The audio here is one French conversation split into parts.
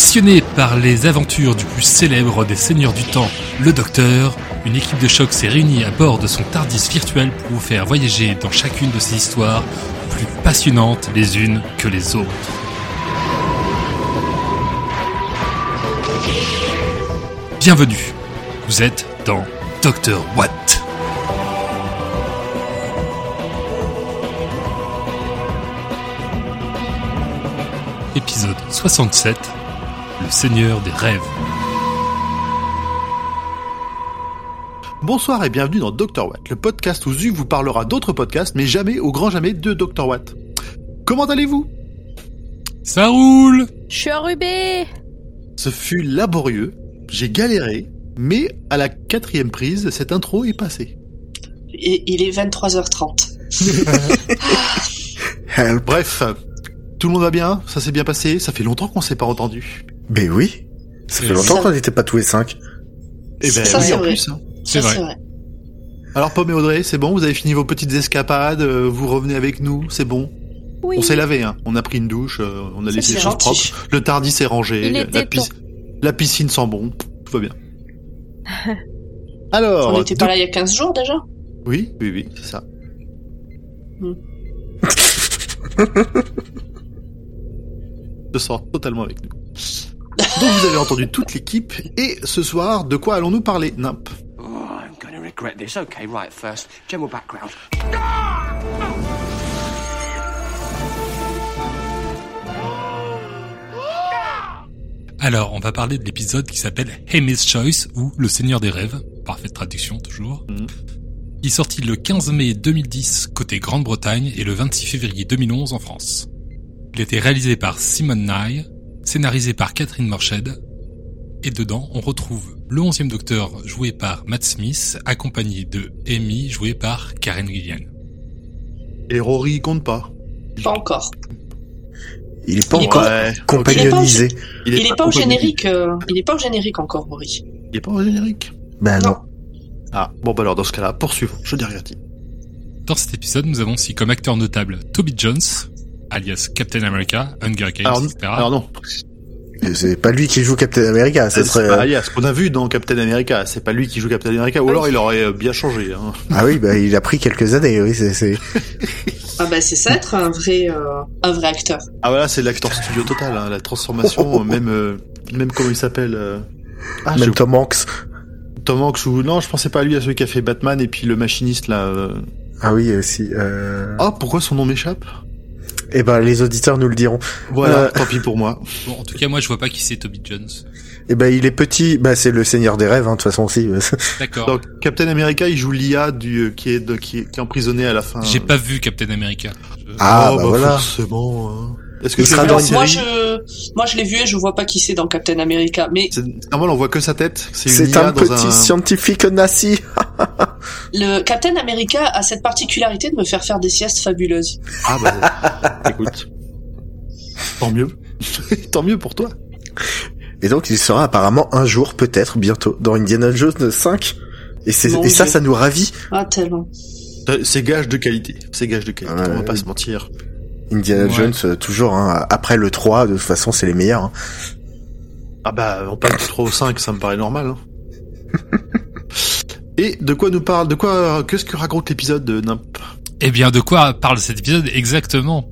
Passionné par les aventures du plus célèbre des seigneurs du temps, le Docteur, une équipe de choc s'est réunie à bord de son Tardis virtuel pour vous faire voyager dans chacune de ces histoires plus passionnantes les unes que les autres. Bienvenue, vous êtes dans Docteur Watt. Épisode 67 Le Seigneur des Rêves. Bonsoir et bienvenue dans Dr Watt, le podcast où Zu vous parlera d'autres podcasts, mais jamais, au grand jamais, de Dr Watt. Comment allez-vous? Ça roule Je suis enrhumé Ce fut laborieux, j'ai galéré, mais à la quatrième prise, cette intro est passée. Et il est 23h30. Bref, tout le monde va bien? Ça s'est bien passé? Ça fait longtemps qu'on s'est pas entendu. Ben oui. Ça fait longtemps qu'on n'était pas tous les cinq. Eh ben Ça, oui, c'est en vrai. plus. hein. C'est vrai. Alors Pomme et Audrey, c'est bon? Vous avez fini vos petites escapades euh, Vous revenez avec nous C'est bon? Oui. On s'est lavé, hein. On a pris une douche, euh, on a Ça, laissé les choses propres. Le tardis est rangé. Il la, était pis- temps. la piscine sent bon. Tout va bien. Alors, On n'était de- pas là il y a 15 jours déjà? Oui, oui, oui, c'est ça. Hmm. Je sors totalement avec nous. Donc vous avez entendu toute l'équipe et ce soir, de quoi allons-nous parler Nimp Oh, I'm going to regret this. Okay, right, first, general background. Alors, on va parler de l'épisode qui s'appelle Amy's Choice ou Le Seigneur des Rêves, parfaite traduction toujours, Mhm. qui est sorti le 15 mai 2010 côté Grande-Bretagne et le 26 février 2011 en France. Il a été réalisé par Simon Nye, scénarisé par Catherine Morshed, et dedans on retrouve le 11e Docteur joué par Matt Smith, accompagné de Amy joué par Karen Gillian. Et Rory compte pas. Pas encore. Il est pas Il est encore compagnonisé. Il est pas au générique. euh, il est pas au générique encore, Rory. Il est pas au générique. Ben non. Non. Ah, bon bah alors dans ce cas-là, poursuivons. Je n'ai rien dit. Dans cet épisode, nous avons aussi comme acteurs notables Toby Jones, alias Captain America, Hunger Games, Alors, etc. alors non, C'est pas lui qui joue Captain America. Ça c'est serait. pas alias. Ce qu'on a vu dans Captain America, c'est pas lui qui joue Captain America, ou alors il aurait euh, bien changé. Hein. Ah oui, bah il a pris quelques années. Oui, c'est. Ah bah c'est ça être un vrai, euh, un vrai acteur. Ah voilà, c'est l'acteur studio total, hein, la transformation, euh, même, euh, même comment il s'appelle euh... Ah, Même Tom Hanks. Tom Hanks ou non, je pensais pas à lui, à celui qui a fait Batman et puis le machiniste là. euh. Ah oui aussi. Euh... Ah, pourquoi son nom m'échappe? Eh ben les auditeurs nous le diront. Voilà, Euh. tant pis pour moi. Bon, en tout cas, moi, je vois pas qui c'est Toby Jones. Eh ben il est petit. Bah c'est le Seigneur des rêves hein, de toute façon aussi. D'accord. Donc Captain America, il joue l'IA du euh, qui est de, qui, est, qui est emprisonné à la fin. J'ai pas vu Captain America. Je- Ah Oh, bah, voilà. Forcément. Hein. Est-ce que sera dans une moi je, moi je l'ai vu et je vois pas qui c'est dans Captain America. Mais C'est normal, on voit que sa tête. C'est une C'est IA un dans petit un. scientifique nazi. le Captain America a cette particularité de me faire faire des siestes fabuleuses. Ah bah, écoute. Tant mieux. Tant mieux pour toi. Et donc il sera apparemment un jour, peut-être bientôt, dans Indiana Jones 5. Et, c'est, et ça, Dieu. ça nous ravit. Ah tellement. C'est gage de qualité. C'est gage de qualité. Ouais, on va pas se mentir. Indiana Ouais. Jones, euh, toujours, hein, après le 3, de toute façon, c'est les meilleurs. hein. Ah bah, on parle du 3 au 5, ça me paraît normal. Hein. Et de quoi nous parle De quoi Qu'est-ce que raconte l'épisode de Nimp Eh bien, de quoi parle cet épisode exactement?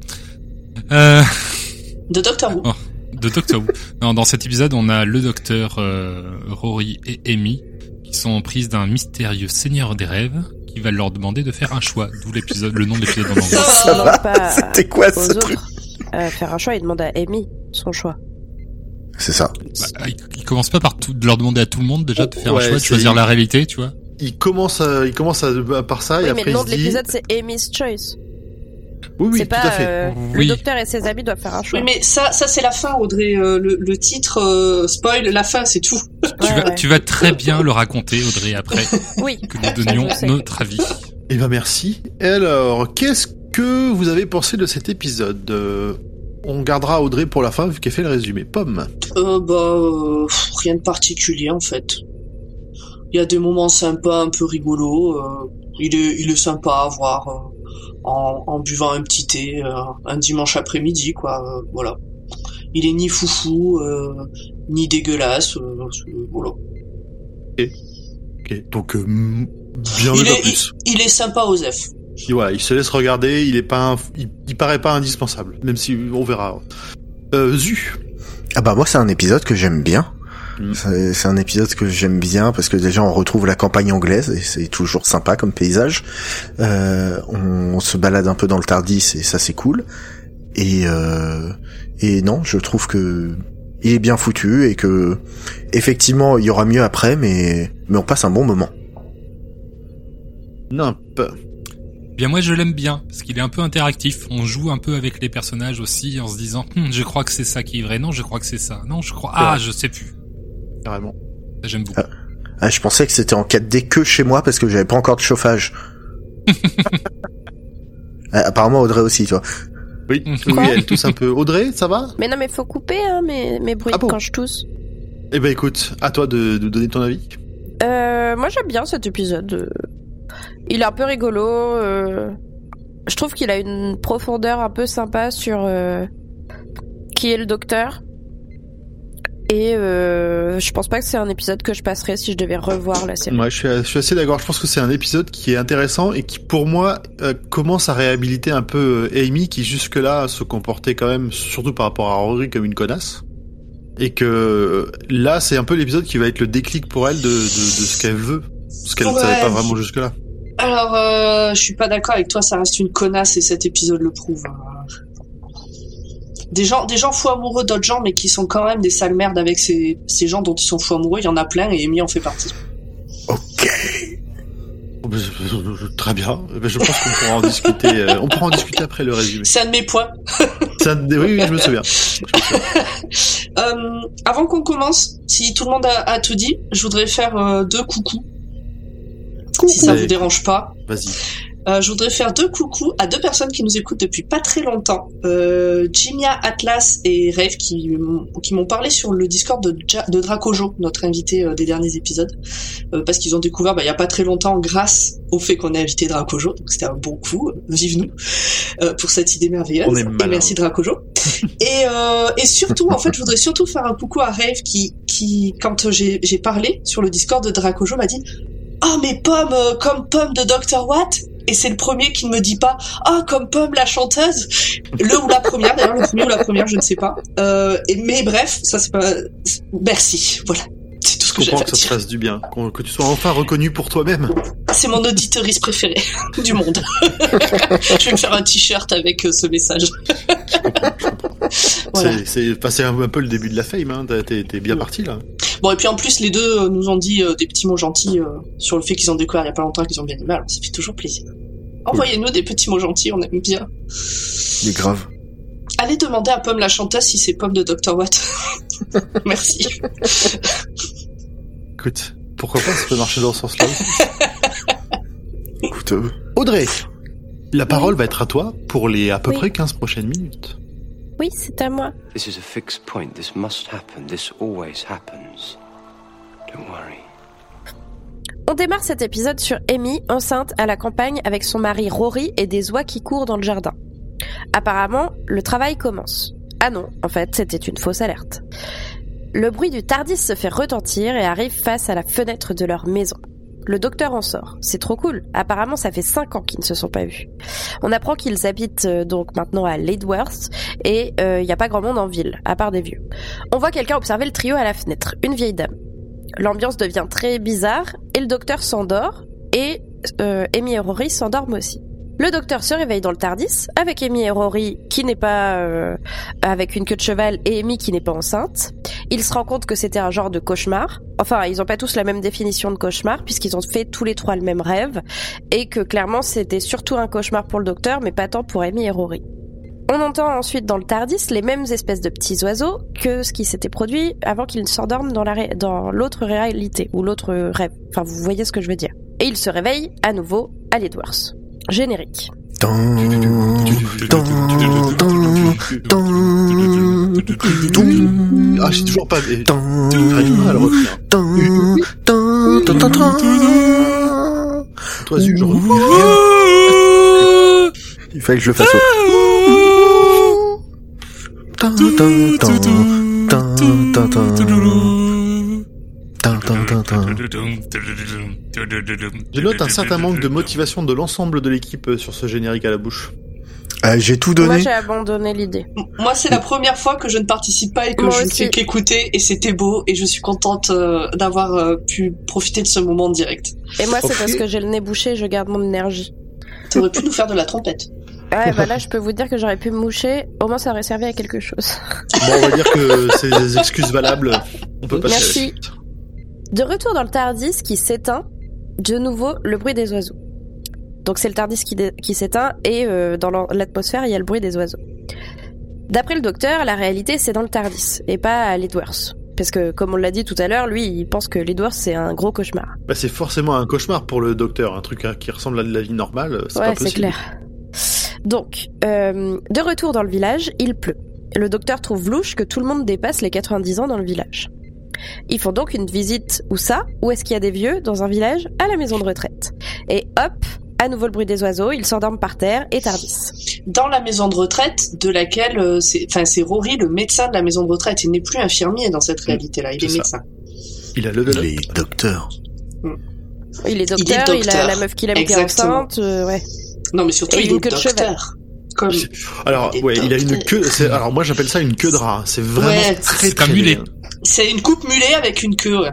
Euh, De Doctor Who. Oh. De Doctor Who. Non, dans cet épisode, on a le docteur euh, Rory et Amy qui sont en prise d'un mystérieux seigneur des rêves qui va leur demander de faire un choix. D'où l'épisode, le nom de l'épisode en anglais. C'était quoi ce truc euh, faire un choix, il demande à Amy son choix. C'est ça. Bah, il, commence pas par tout, de leur demander à tout le monde déjà de faire Ouais, un choix, de choisir la réalité, tu vois. Il commence, à, il commence à, à- par ça et oui, après mais le nom il de dit. l'épisode c'est Amy's Choice. Oui, oui, c'est tout pas à fait. euh, Oui. le docteur et ses amis doivent faire un choix. Oui mais ça, ça c'est la fin Audrey. Euh, le, le titre euh, spoil la fin c'est tout. Tu, Ouais, vas, ouais. tu vas très bien le raconter, Audrey, après Oui. que nous donnions notre avis. Eh ben merci. Et alors, qu'est-ce que vous avez pensé de cet épisode? Euh, On gardera Audrey pour la fin vu qu'elle fait le résumé. Pomme. Euh, bah euh, rien de particulier en fait. Il y a des moments sympas, un peu rigolos. euh, il est, il est sympa à voir euh, en, en buvant un petit thé euh, un dimanche après-midi, quoi. euh, voilà. il est ni foufou, euh, ni dégueulasse. euh, voilà. Ok, donc euh, mm, bien Il est, plus. il, il est sympa Osef. Il, voilà, il se laisse regarder, il est pas, un- il, il paraît pas indispensable, même si on verra. Euh, Zu. Ah bah moi c'est un épisode que j'aime bien. Mm. C'est c'est un épisode que j'aime bien parce que déjà on retrouve la campagne anglaise et c'est toujours sympa comme paysage. Euh, on, on se balade un peu dans le Tardis et ça c'est cool. Et euh, et non, je trouve que il est bien foutu et que effectivement il y aura mieux après, mais mais on passe un bon moment. Nimp. Bien moi je l'aime bien parce qu'il est un peu interactif. On joue un peu avec les personnages aussi en se disant Hum, je crois que c'est ça qui est vrai. Non, je crois que c'est ça. Non, je crois ah je sais plus. Carrément. J'aime beaucoup. Ah, je pensais que c'était en 4D que chez moi parce que j'avais pas encore de chauffage. Ah, apparemment Audrey aussi, toi. Oui, oui, elle tousse un peu. Audrey, ça va? Mais non, mais faut couper hein, mes, mes bruits Ah bon? quand je tousse. Eh ben écoute, à toi de, de donner ton avis. Euh, moi j'aime bien cet épisode. Il est un peu rigolo. euh, Je trouve qu'il a une profondeur un peu sympa sur euh, qui est le docteur. Et euh, je pense pas que c'est un épisode que je passerai si je devais revoir la série. Moi, je suis, je suis assez d'accord. Je pense que c'est un épisode qui est intéressant et qui, pour moi, euh, commence à réhabiliter un peu euh, Amy, qui jusque-là se comportait quand même, surtout par rapport à Rory, comme une connasse. Et que euh, là, c'est un peu l'épisode qui va être le déclic pour elle de, de, de ce qu'elle veut, ce qu'elle ne Ouais. savait pas vraiment jusque-là. Alors, euh, je suis pas d'accord avec toi, ça reste une connasse et cet épisode le prouve. Des gens, des gens fous amoureux d'autres gens, mais qui sont quand même des sales merdes avec ces, ces gens dont ils sont fous amoureux. Il y en a plein et Amy en fait partie. Ok. Oh, je- Très bien. Eh ben, Je pense qu'on pourra en discuter. euh, on pourra en discuter après le résumé. C'est un de mes points. Ça, oui, oui, je me souviens. Euh, avant qu'on commence, si tout le monde a, a tout dit, je voudrais faire euh, deux coucous. Si ça vous dérange pas. Vas-y. Euh, je voudrais faire deux coucous à deux personnes qui nous écoutent depuis pas très longtemps. Euh, Jimia, Atlas et Rave qui, m'ont- qui m'ont parlé sur le Discord de, Ja- de Dracojo, notre invité euh, des derniers épisodes, Euh, parce qu'ils ont découvert bah, il y a pas très longtemps grâce au fait qu'on ait invité Dracojo, donc c'était un bon coup, vive nous, euh, pour cette idée merveilleuse. On est et merci Dracojo. et, euh, et surtout, en fait, je voudrais surtout faire un coucou à Rave qui, qui quand j'ai parlé sur le Discord de Dracojo, m'a dit Oh mais Pomme, comme Pomme de Dr. Watt et c'est le premier qui ne me dit pas ah comme Pomme la chanteuse le ou la première d'ailleurs le premier ou la première je ne sais pas euh, et, mais bref ça c'est pas merci voilà c'est tout ce Je que j'ai comprends que ça te fasse du bien, que tu sois enfin reconnu pour toi-même. c'est mon auditorice préféré du monde je vais me faire un t-shirt avec euh, ce message voilà C'est- passé un, un peu le début de la fame. Hein. T'es- bien Mm. parti là. bon et puis en plus les deux euh, nous ont dit euh, des petits mots gentils euh, sur le fait qu'ils ont découvert il y a pas longtemps qu'ils ont bien aimé alors ça fait toujours plaisir envoyez-nous des petits mots gentils on aime bien Il est grave. Allez demander à Pomme la chanteuse si c'est Pomme de Dr. Watt. Merci. Écoute, pourquoi pas, ça peut marcher dans ce sens-là. Écoute, euh, Audrey, la parole va être à toi pour les à peu Oui. près 15 prochaines minutes. Oui, c'est à moi. This is a fixed point. This must happen. This always happens. Don't worry. On démarre cet épisode sur Amy, enceinte à la campagne avec son mari Rory et des oies qui courent dans le jardin. Apparemment, le travail commence. Ah non, en fait, c'était une fausse alerte. Le bruit du Tardis se fait retentir et arrive face à la fenêtre de leur maison. Le docteur en sort. C'est trop cool. Apparemment, ça fait cinq ans qu'ils ne se sont pas vus. On apprend qu'ils habitent euh, donc maintenant à Ladworth et il n'y a pas grand monde en ville, à part des vieux. On voit quelqu'un observer le trio à la fenêtre, une vieille dame. L'ambiance devient très bizarre et le docteur s'endort et euh, Amy et Rory s'endorment aussi. Le docteur se réveille dans le Tardis avec Amy et Rory qui n'est pas euh, avec une queue de cheval et Amy qui n'est pas enceinte. Il se rend compte que c'était un genre de cauchemar. Enfin, ils n'ont pas tous la même définition de cauchemar puisqu'ils ont fait tous les trois le même rêve et que clairement c'était surtout un cauchemar pour le docteur mais pas tant pour Amy et Rory. On entend ensuite dans le Tardis les mêmes espèces de petits oiseaux que ce qui s'était produit avant qu'ils ne s'endorment dans la ré- dans l'autre réalité ou l'autre rêve. Enfin, vous voyez ce que je veux dire. Et ils se réveillent à nouveau à l'Edwards. Générique. Ah, j'ai toujours pas. Toi, je rien. Il fallait que je le fasse. Je note un certain manque de motivation de l'ensemble de l'équipe sur ce générique à la bouche. Euh, j'ai tout Moi, donné. j'ai abandonné l'idée. Moi, c'est la première fois que je ne participe pas et que Moi je ne fais qu'écouter et c'était beau et je suis contente euh, d'avoir euh, pu profiter de ce moment en direct. Et moi, c'est parce que j'ai le nez bouché, je garde mon énergie. T'aurais pu nous faire de la trompette. Ouais, bah là, je peux vous dire que j'aurais pu me moucher. Au moins, ça aurait servi à quelque chose. Bon, on va dire que c'est des excuses valables. On peut passer à la Merci. suite. De retour dans le Tardis qui s'éteint, de nouveau le bruit des oiseaux. Donc c'est le Tardis qui, qui s'éteint et euh, dans l'atmosphère il y a le bruit des oiseaux. D'après le docteur, la réalité c'est dans le Tardis et pas à l'Edwards. Parce que comme on l'a dit tout à l'heure, lui il pense que l'Edwards c'est un gros cauchemar. Bah, c'est forcément un cauchemar pour le docteur, un truc hein, qui ressemble à de la vie normale, c'est pas Ouais, c'est possible. clair. Donc, euh, de retour dans le village, il pleut. Le docteur trouve louche que tout le monde dépasse les 90 ans dans le village. Ils font donc une visite où ça Où est-ce qu'il y a des vieux dans un village À la maison de retraite. Et hop, à nouveau le bruit des oiseaux, ils s'endorment par terre et Tardis. Dans la maison de retraite de laquelle euh, c'est, enfin, c'est Rory, le médecin de la maison de retraite. Il n'est plus infirmier dans cette réalité-là. Il est médecin. Il a level up. Les docteurs. Il est docteur, il, docteur. a la meuf qu'il aime qui est enceinte, euh, ouais. Non, mais surtout, Et il une est queue de cheval. docteur. Comme... Alors, ouais, il a une queue, c'est- alors moi j'appelle ça une queue de rat. C'est vraiment Ouais, très c'est un très mulet. C'est une coupe mulet avec une queue. ouais.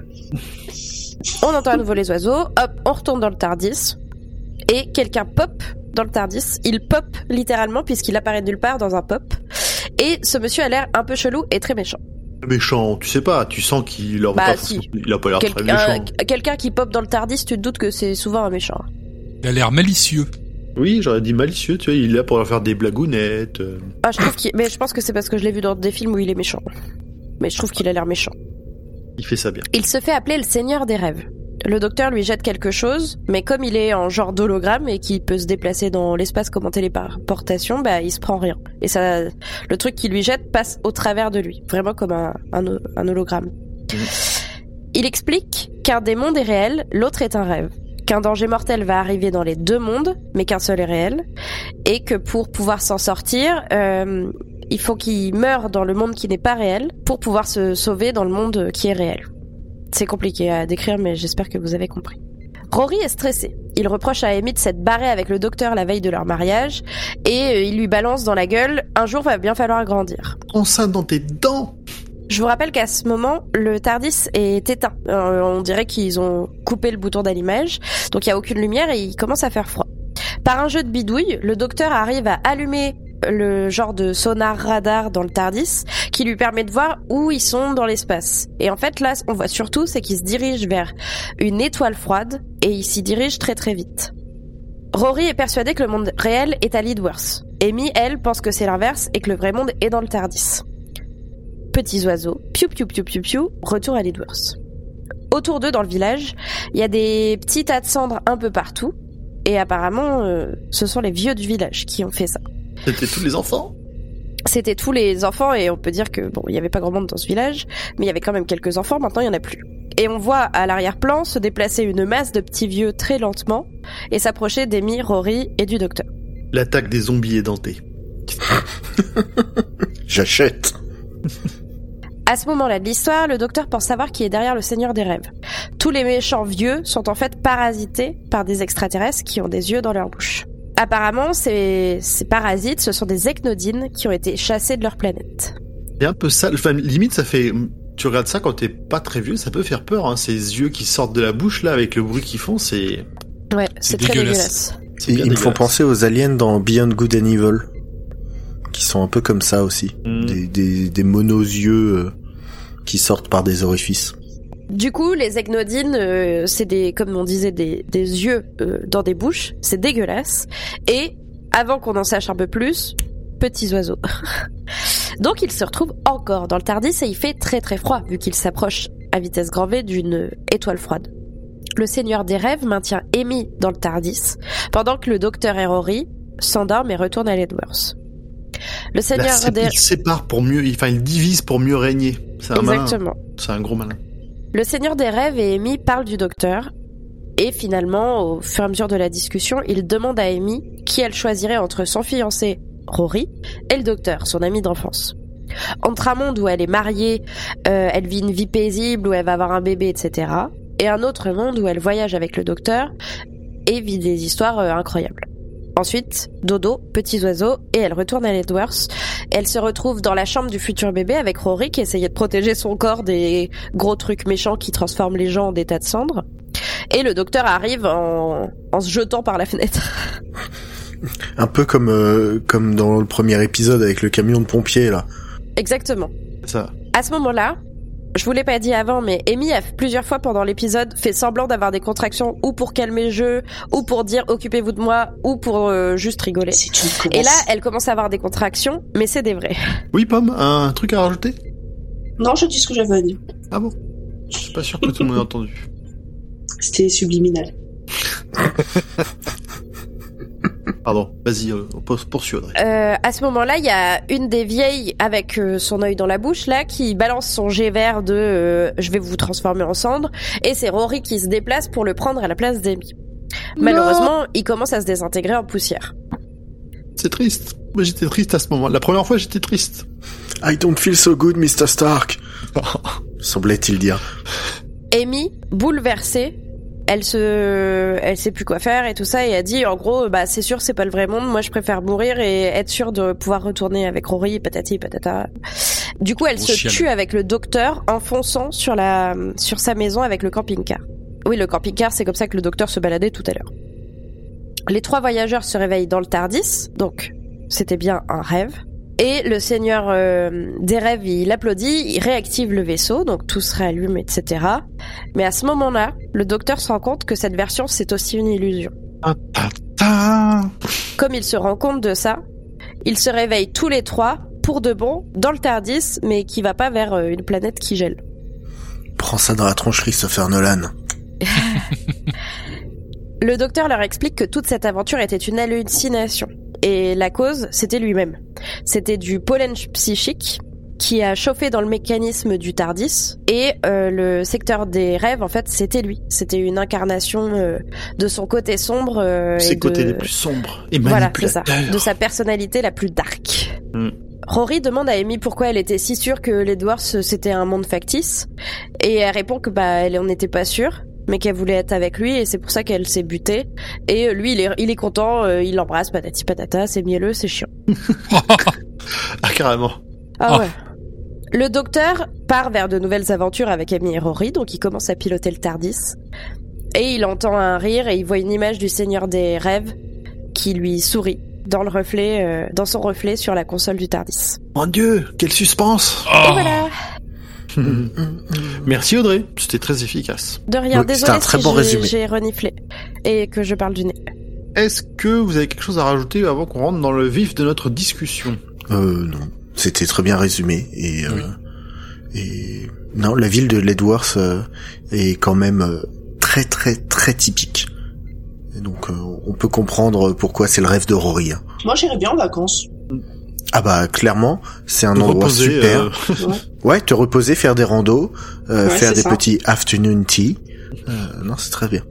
On entend à nouveau les oiseaux, hop, on retourne dans le Tardis, et quelqu'un pop dans le Tardis. Il pop littéralement puisqu'il apparaît nulle part dans un pop. Et ce monsieur a l'air un peu chelou et très méchant. Méchant, tu sais pas, tu sens qu'il a Bah, pas si. forcément- il a pas l'air très méchant. un- Quelqu'un qui pop dans le Tardis, tu te doutes que c'est souvent un méchant. Il a l'air malicieux. Oui, j'aurais dit malicieux, tu vois, il est là pour leur faire des blagounettes. euh. Ah, je trouve qu'il... Mais je pense que c'est parce que je l'ai vu dans des films où il est méchant. Mais je trouve qu'il a l'air méchant. Il fait ça bien. Il se fait appeler le Seigneur des rêves. Le docteur lui jette quelque chose, mais comme il est en genre d'hologramme et qu'il peut se déplacer dans l'espace comme en téléportation, bah il se prend rien. Et ça, le truc qu'il lui jette passe au travers de lui, vraiment comme un, un, un hologramme. Il explique qu'un des mondes est réel, l'autre est un rêve. Qu'un danger mortel va arriver dans les deux mondes, mais qu'un seul est réel. Et que pour pouvoir s'en sortir, euh, il faut qu'il meure dans le monde qui n'est pas réel pour pouvoir se sauver dans le monde qui est réel. C'est compliqué à décrire, mais j'espère que vous avez compris. Rory est stressé. Il reproche à Amy de s'être barré avec le docteur la veille de leur mariage et euh, il lui balance dans la gueule un jour va bien falloir grandir. Enceinte dans tes dents Je vous rappelle qu'à ce moment, le Tardis est éteint. Euh, on dirait qu'ils ont coupé le bouton d'allumage, donc il y a aucune lumière et il commence à faire froid. Par un jeu de bidouille, le docteur arrive à allumer le genre de sonar radar dans le Tardis qui lui permet de voir où ils sont dans l'espace. Et en fait là, on voit surtout c'est qu'ils se dirigent vers une étoile froide et ils s'y dirigent très très vite. Rory est persuadé que le monde réel est à Lidworth. Amy, elle, pense que c'est l'inverse et que le vrai monde est dans le Tardis. Petits oiseaux, piou piou piou piou piou, retour à Lidworth. Autour d'eux, dans le village, il y a des petits tas de cendres un peu partout. Et apparemment, euh, ce sont les vieux du village qui ont fait ça. C'était tous les enfants? C'était tous les enfants et on peut dire que bon, il y avait pas grand monde dans ce village, mais il y avait quand même quelques enfants. Maintenant, il y en a plus. Et on voit à l'arrière-plan se déplacer une masse de petits vieux très lentement et s'approcher d'Amy, Rory et du docteur. L'attaque des zombies édentés. J'achète. À ce moment-là de l'histoire, le docteur pense savoir qui est derrière le Seigneur des Rêves. Tous les méchants vieux sont en fait parasités par des extraterrestres qui ont des yeux dans leur bouche. Apparemment, ces, ces parasites, ce sont des ecnodines qui ont été chassés de leur planète. C'est un peu ça, enfin, limite ça fait... Tu regardes ça quand t'es pas très vieux, ça peut faire peur, hein. Ces yeux qui sortent de la bouche, là, avec le bruit qu'ils font, c'est... Ouais, c'est très dégueulasse. dégueulasse. Ils me font penser aux aliens dans Beyond Good and Evil. Qui sont un peu comme ça aussi. Mm. Des, des, des monos-yeux euh, qui sortent par des orifices. Du coup, les ecnodines, euh, c'est des, comme on disait, des, des yeux euh, dans des bouches. C'est dégueulasse. Et avant qu'on en sache un peu plus, petits oiseaux. Donc il se retrouve encore dans le Tardis et il fait très très froid vu qu'il s'approche à vitesse grand V d'une étoile froide. Le Seigneur des Rêves maintient Amy dans le Tardis pendant que le docteur et Rory s'endorment et retournent à l'Edworth. Le Seigneur des il sépare pour mieux, enfin il divise pour mieux régner. C'est. Exactement. C'est un gros malin. Le Seigneur des Rêves et Amy parlent du docteur. Et finalement, au fur et à mesure de la discussion, il demande à Amy qui elle choisirait entre son fiancé, Rory, et le docteur, son ami d'enfance. entre un monde où elle est mariée, euh, elle vit une vie paisible, où elle va avoir un bébé, etc. Et un autre monde où elle voyage avec le docteur et vit des histoires euh, incroyables. Ensuite, dodo, petits oiseaux, et elle retourne à Ledworth. Elle se retrouve dans la chambre du futur bébé avec Rory qui essayait de protéger son corps des gros trucs méchants qui transforment les gens en des tas de cendres. Et le docteur arrive en, en se jetant par la fenêtre. Un peu comme euh, comme dans le premier épisode avec le camion de pompiers là. Exactement. Ça. À ce moment-là, je vous l'ai pas dit avant, mais Amy a plusieurs fois pendant l'épisode fait semblant d'avoir des contractions ou pour calmer le jeu, ou pour dire occupez-vous de moi, ou pour euh, juste rigoler. C'est une Et là, elle commence à avoir des contractions, mais c'est des vrais. Oui, Pomme, un truc à rajouter? Non, je dis ce que j'avais à dire. Ah bon? Je suis pas sûr que tout le monde ait entendu. C'était subliminal. Pardon, vas-y, euh, on peut poursuit Audrey. Euh, à ce moment-là, il y a une des vieilles avec euh, son œil dans la bouche là qui balance son jet vert de euh, je vais vous transformer en cendre et c'est Rory qui se déplace pour le prendre à la place d'Amy. Malheureusement, il commence à se désintégrer en poussière. C'est triste. Moi j'étais triste à ce moment. La première fois j'étais triste. I don't feel so good, Mr. Stark. Semblait-il dire. Amy, bouleversée, elle se, elle sait plus quoi faire et tout ça et elle dit en gros bah c'est sûr c'est pas le vrai monde. Moi je préfère mourir et être sûre de pouvoir retourner avec Rory patati patata. Du coup elle se tue avec le docteur en fonçant sur la sur sa maison avec le camping-car. Oui le camping-car c'est comme ça que le docteur se baladait tout à l'heure. Les trois voyageurs se réveillent dans le Tardis donc c'était bien un rêve. Et le seigneur euh, des rêves, il applaudit, il réactive le vaisseau, donc tout se réallume, etc. Mais à ce moment-là, le docteur se rend compte que cette version, c'est aussi une illusion. Ta, ta. Comme il se rend compte de ça, ils se réveillent tous les trois, pour de bon, dans le Tardis, mais qui va pas vers euh, une planète qui gèle. Prends ça dans la tronche, Christopher Nolan. Le docteur leur explique que toute cette aventure était une hallucination. Et la cause, c'était lui-même. C'était du pollen psychique qui a chauffé dans le mécanisme du Tardis. Et euh, le secteur des rêves, en fait, c'était lui. C'était une incarnation euh, de son côté sombre. euh, et Ses côtés de- les plus sombres et Voilà, c'est ça. De sa personnalité la plus dark. Mm. Rory demande à Amy pourquoi elle était si sûre que l'Edwards c'était un monde factice. Et elle répond que bah elle en était pas sûre, mais qu'elle voulait être avec lui et c'est pour ça qu'elle s'est butée. Et euh, lui il est, il est content, euh, il l'embrasse, patati patata, c'est mielleux, c'est chiant. Ah, carrément. Ah Ah. ouais. Le docteur part vers de nouvelles aventures avec Amy et Rory, donc il commence à piloter le Tardis. Et il entend un rire et il voit une image du Seigneur des Rêves qui lui sourit dans le reflet, euh, dans son reflet sur la console du Tardis. Mon dieu, quel suspense Et voilà. Merci Audrey, c'était très efficace. De rien. Oui, c'était Désolée un très si bon j'ai- résumé. j'ai reniflé et que je parle du nez. Est-ce que vous avez quelque chose à rajouter avant qu'on rentre dans le vif de notre discussion? Euh, non. C'était très bien résumé et euh, et non, la ville de Ledworth euh, est quand même euh, très très très typique. Et donc on peut comprendre pourquoi c'est le rêve de Rory. hein. Moi, j'irais bien en vacances. Ah bah clairement, c'est un Te endroit reposer, super. euh, Ouais, te reposer, faire des randos, euh, Ouais, faire des ça. petits afternoon tea. Euh, non, c'est très bien.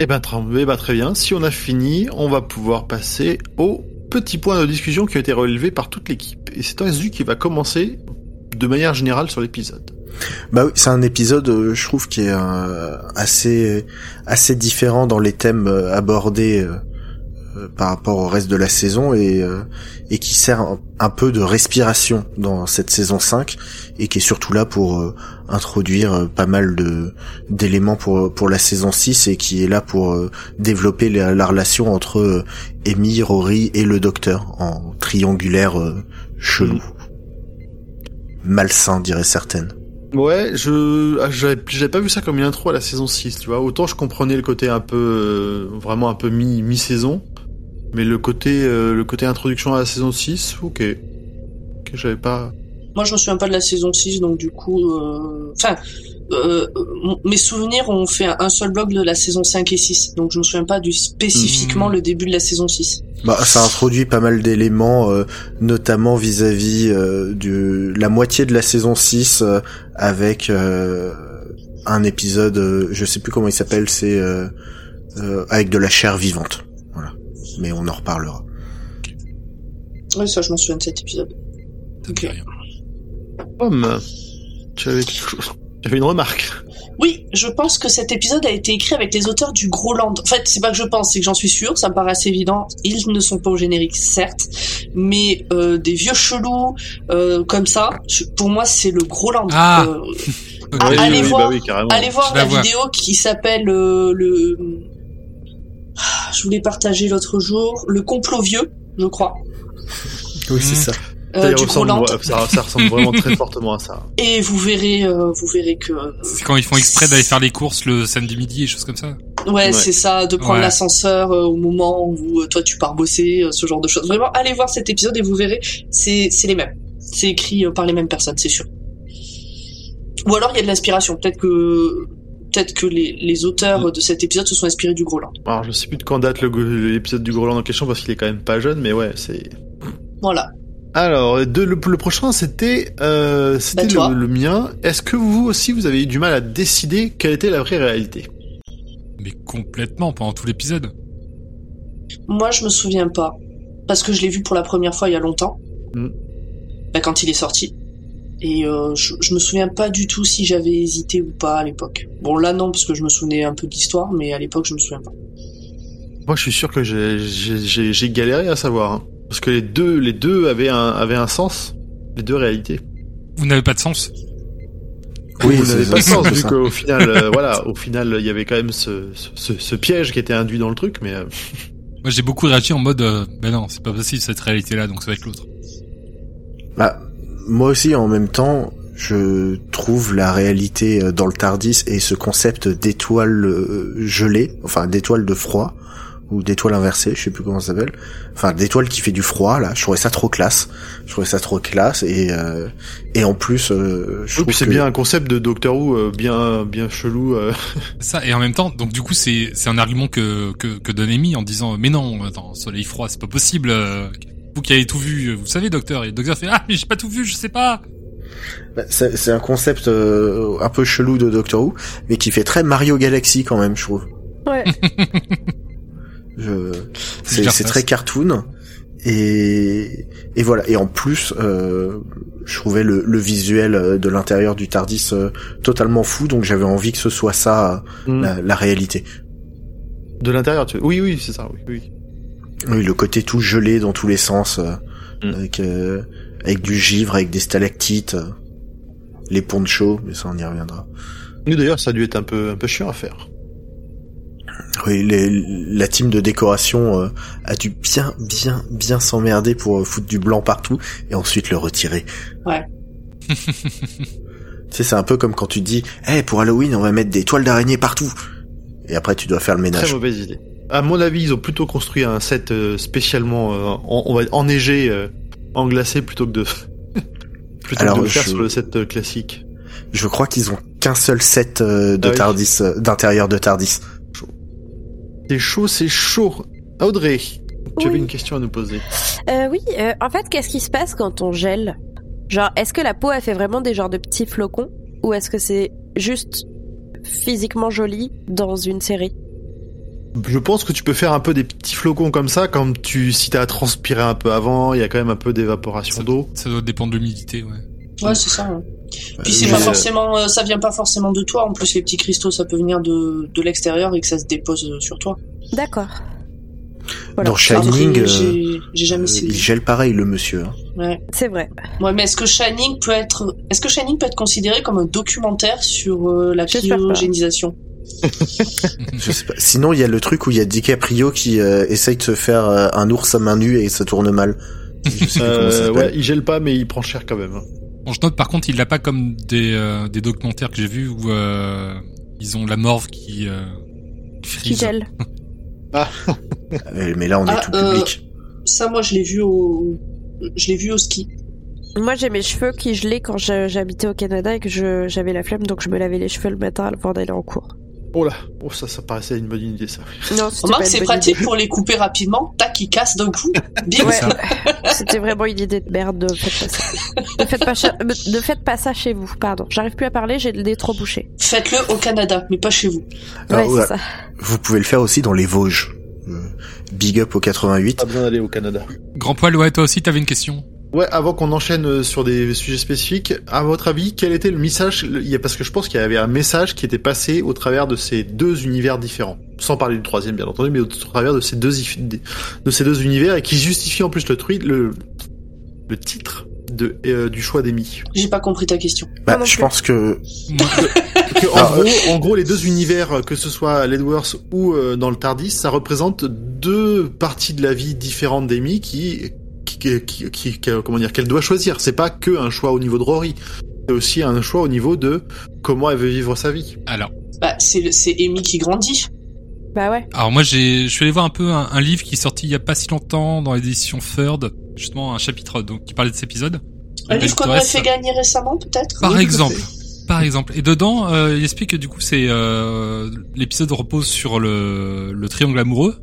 Eh ben, tra- eh ben, très bien. Si on a fini, on va pouvoir passer aux petits points de discussion qui ont été relevés par toute l'équipe. Et c'est Azu qui va commencer de manière générale sur l'épisode. Bah oui, c'est un épisode, euh, je trouve, qui est euh, assez assez différent dans les thèmes abordés par rapport au reste de la saison et euh, et qui sert un, un peu de respiration dans cette saison 5 et qui est surtout là pour euh, introduire euh, pas mal de d'éléments pour pour la saison 6 et qui est là pour euh, développer la, la relation entre euh, Amy, Rory et le docteur en triangulaire euh, chelou. Malsain, dirait certaines. Ouais, je ah, j'avais j'avais pas vu ça comme une intro à la saison 6, tu vois. Autant je comprenais le côté un peu euh, vraiment un peu mi mi-saison, mais le côté euh, le côté introduction à la saison 6, OK. OK, j'avais pas Moi, je me souviens pas de la saison 6, donc du coup... euh, Enfin, euh, mes souvenirs ont fait un seul bloc de la saison 5 et 6, donc je me souviens pas du spécifiquement Hmm. le début de la saison 6. Bah, ça introduit pas mal d'éléments, euh, notamment vis-à-vis euh, de la moitié de la saison 6 euh, avec euh, un épisode, euh, je sais plus comment il s'appelle, c'est euh, euh, avec de la chair vivante. Mais on en reparlera. Ouais, ça, je m'en souviens de cet épisode. Ok. Pomme, tu avais, une remarque. Oui, je pense que cet épisode a été écrit avec les auteurs du Groland. En fait, c'est pas que je pense, c'est que j'en suis sûre, ça me paraît assez évident. Ils ne sont pas au générique, certes, mais euh, des vieux chelous euh, comme ça, je- pour moi, c'est le Groland. Ah. Euh, Ok. Ah, oui, allez oui, voir- bah oui, allez voir la la vidéo qui s'appelle euh, le. Ah, Je voulais partager l'autre jour le complot vieux, je crois, Oui, c'est Mhm. ça. euh, ça, du ressemble, Groland. ça, ça ressemble vraiment très fortement à ça. Et vous verrez, euh, vous verrez que C'est quand ils font exprès d'aller faire les courses le samedi midi et choses comme ça. Ouais, Ouais. c'est ça, de prendre Ouais. l'ascenseur euh, au moment où euh, toi tu pars bosser, euh, ce genre de choses. Vraiment, allez voir cet épisode et vous verrez, c'est c'est les mêmes. C'est écrit euh, par les mêmes personnes, c'est sûr. Ou alors il y a de l'inspiration. Peut-être que peut-être que les, les auteurs de cet épisode se sont inspirés du Groland. Alors, je sais plus de quand date le- l'épisode du Groland en question parce qu'il est quand même pas jeune, mais ouais, c'est. Voilà. Alors, de, le, le prochain, c'était euh, c'était Bah, le mien. Est-ce que vous aussi, vous avez eu du mal à décider quelle était la vraie réalité? Mais complètement pendant tout l'épisode. Moi, je me souviens pas parce que je l'ai vu pour la première fois il y a longtemps. Mm. Bah, quand il est sorti. Et euh, je, je me souviens pas du tout si j'avais hésité ou pas à l'époque. Bon là non parce que je me souvenais un peu de l'histoire, mais à l'époque je me souviens pas. Moi, je suis sûr que j'ai- galéré à savoir. hein. Parce que les deux, les deux avaient un, avaient un sens. Les deux réalités. Vous n'avez pas de sens. Oui, vous n'avez pas de sens, vu qu'au final, euh, voilà, au final, il y avait quand même ce, ce, ce piège qui était induit dans le truc, mais euh, Moi j'ai beaucoup réagi en mode euh, ben non, c'est pas possible cette réalité là donc ça va être l'autre. Bah, moi aussi, en même temps, je trouve la réalité euh, dans le Tardis et ce concept d'étoile euh, gelée, enfin d'étoile de froid ou d'étoile inversée, je sais plus comment ça s'appelle. Enfin, d'étoile qui fait du froid là. Je trouvais ça trop classe. Je trouvais ça trop classe et euh, et en plus, euh, je oui, c'est que- bien un concept de Doctor Who euh, bien, bien chelou. euh. Ça et en même temps donc du coup c'est c'est un argument que que que donne Amy en disant mais non attends soleil froid c'est pas possible. Vous qui avez tout vu, vous savez docteur et le docteur fait ah mais j'ai pas tout vu je sais pas. Bah, c'est c'est un concept euh, un peu chelou de Doctor Who, mais qui fait très Mario Galaxy quand même, je trouve. Ouais. Je... C'est très cartoon et et voilà et en plus euh, je trouvais le, le visuel euh, de l'intérieur du Tardis euh, totalement fou donc j'avais envie que ce soit ça euh, la, la réalité. De l'intérieur, tu Oui, oui, c'est ça, oui, oui. Oui le côté tout gelé dans tous les sens euh, Mm. avec euh, avec du givre avec des stalactites euh, les ponchos mais ça on y reviendra. Nous d'ailleurs, ça a dû être un peu, un peu chiant à faire. Oui, les- la team de décoration euh, a dû bien, bien, bien s'emmerder pour euh, foutre du blanc partout et ensuite le retirer. Ouais. tu sais, c'est un peu comme quand tu dis, eh, pour Halloween, on va mettre des toiles d'araignée partout. Et après, tu dois faire le Très ménage. mauvaise idée. À mon avis, ils ont plutôt construit un set euh, spécialement, euh, en- on va enneigé, euh, englacé plutôt que de, plutôt Alors, que de faire je- sur le set classique. Je crois qu'ils ont qu'un seul set euh, de Ah. Tardis, euh, d'intérieur de Tardis. C'est chaud, c'est chaud. Audrey, tu Oui. avais une question à nous poser. Euh, oui, euh, en fait, qu'est-ce qui se passe quand on gèle? Genre, est-ce que la peau, elle fait vraiment des genres de petits flocons? Ou est-ce que c'est juste physiquement joli dans une série? Je pense que tu peux faire un peu des petits flocons comme ça, comme tu, si t'as transpiré un peu avant, il y a quand même un peu d'évaporation d'eau. Ça doit dépendre de l'humidité ouais. Ouais, c'est ça. ouais. Puis Euh, c'est pas forcément, euh, ça vient pas forcément de toi. En plus, les petits cristaux, ça peut venir de, de l'extérieur et que ça se dépose euh, sur toi. D'accord. Voilà. Dans Shining, Après, euh, j'ai j'ai jamais euh, essayé. il gèle pareil, le monsieur. hein. Ouais. C'est vrai. Ouais, mais est-ce que Shining peut être, est-ce que Shining peut être considéré comme un documentaire sur euh, la cryogénisation Je sais pas. Sinon, il y a le truc où il y a DiCaprio qui euh, essaye de se faire euh, un ours à main nue et ça tourne mal. Je sais plus comment ça Euh, ouais, il gèle pas, mais il prend cher quand même. Bon, je note par contre, il l'a pas comme des, euh, des documentaires que j'ai vus où euh, ils ont la morve qui, euh, qui gèle. Euh, Mais là, on est Ah, tout euh, public. Ça, moi, je l'ai vu au, je l'ai vu au ski. Moi, j'ai mes cheveux qui gelaient quand j'habitais au Canada et que je- j'avais la flemme, donc je me lavais les cheveux le matin avant d'aller en cours. Oh là, oh ça, ça paraissait une bonne idée ça. Non, Remarque, c'est pratique idée. pour les couper rapidement. Tac, ils cassent d'un coup. Ouais. C'était vraiment une idée de merde. Ne faites pas ça. ne, faites pas cha- ne faites pas ça chez vous. Pardon. J'arrive plus à parler. J'ai le nez trop bouché. Faites-le au Canada, mais pas chez vous. Ouais, ouais. c'est ça. Vous pouvez le faire aussi dans les Vosges. Big up au 88. Pas besoin d'aller au Canada. Grand poil, ouais, toi aussi, t'avais une question. Ouais, avant qu'on enchaîne euh, sur des sujets spécifiques, à votre avis, quel était le message Parce que je pense qu'il y avait un message qui était passé au travers de ces deux univers différents, sans parler du troisième bien entendu, mais au travers de ces deux de ces deux univers et qui justifie en plus le truc, le le titre de euh, du choix d'Amy. J'ai pas compris ta question. Bah, je pense que, que en, gros, en gros, les deux univers, que ce soit à l'Edworth ou euh, dans le Tardis, ça représente deux parties de la vie différentes d'Amy qui qui, qui, comment dire, qu'elle doit choisir. C'est pas que un choix au niveau de Rory, c'est aussi un choix au niveau de comment elle veut vivre sa vie. Alors, bah, c'est c'est Amy qui grandit. Bah ouais. Alors moi j'ai, je suis allé voir un peu un, livre qui est sorti il y a pas si longtemps dans l'édition Third, justement un chapitre donc qui parlait de cet épisode. Un livre qu'on a fait gagner récemment peut-être? Par exemple. Par exemple. Et dedans, euh, il explique que du coup, c'est euh, l'épisode repose sur le, le triangle amoureux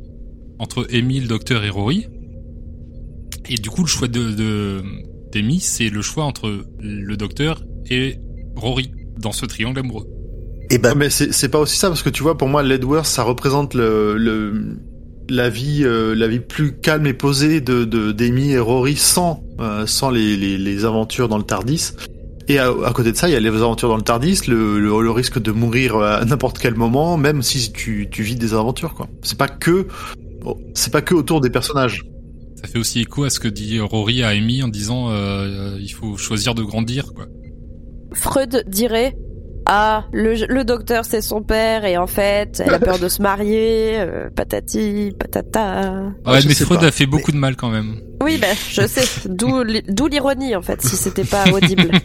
entre Amy, le docteur et Rory. Et du coup, le choix de, de d'Amy, c'est le choix entre le docteur et Rory dans ce triangle amoureux. Et eh ben, mais c'est pas aussi ça parce que tu vois, pour moi, l'Edward, ça représente le, le la vie, euh, la vie plus calme et posée de d'Amy et Rory sans euh, sans les, les, les aventures dans le Tardis. Et à, côté de ça, il y a les aventures dans le Tardis, le, le, le risque de mourir à n'importe quel moment, même si tu, tu vis des aventures, quoi. C'est pas que, c'est pas que autour des personnages. Ça fait aussi écho à ce que dit Rory à Amy en disant euh, il faut choisir de grandir quoi. Freud dirait ah le, le docteur c'est son père et en fait elle a peur de se marier euh, patati patata. Ouais mais Freud a fait beaucoup de mal quand même. Oui ben je sais d'où d'où l'ironie en fait si c'était pas audible.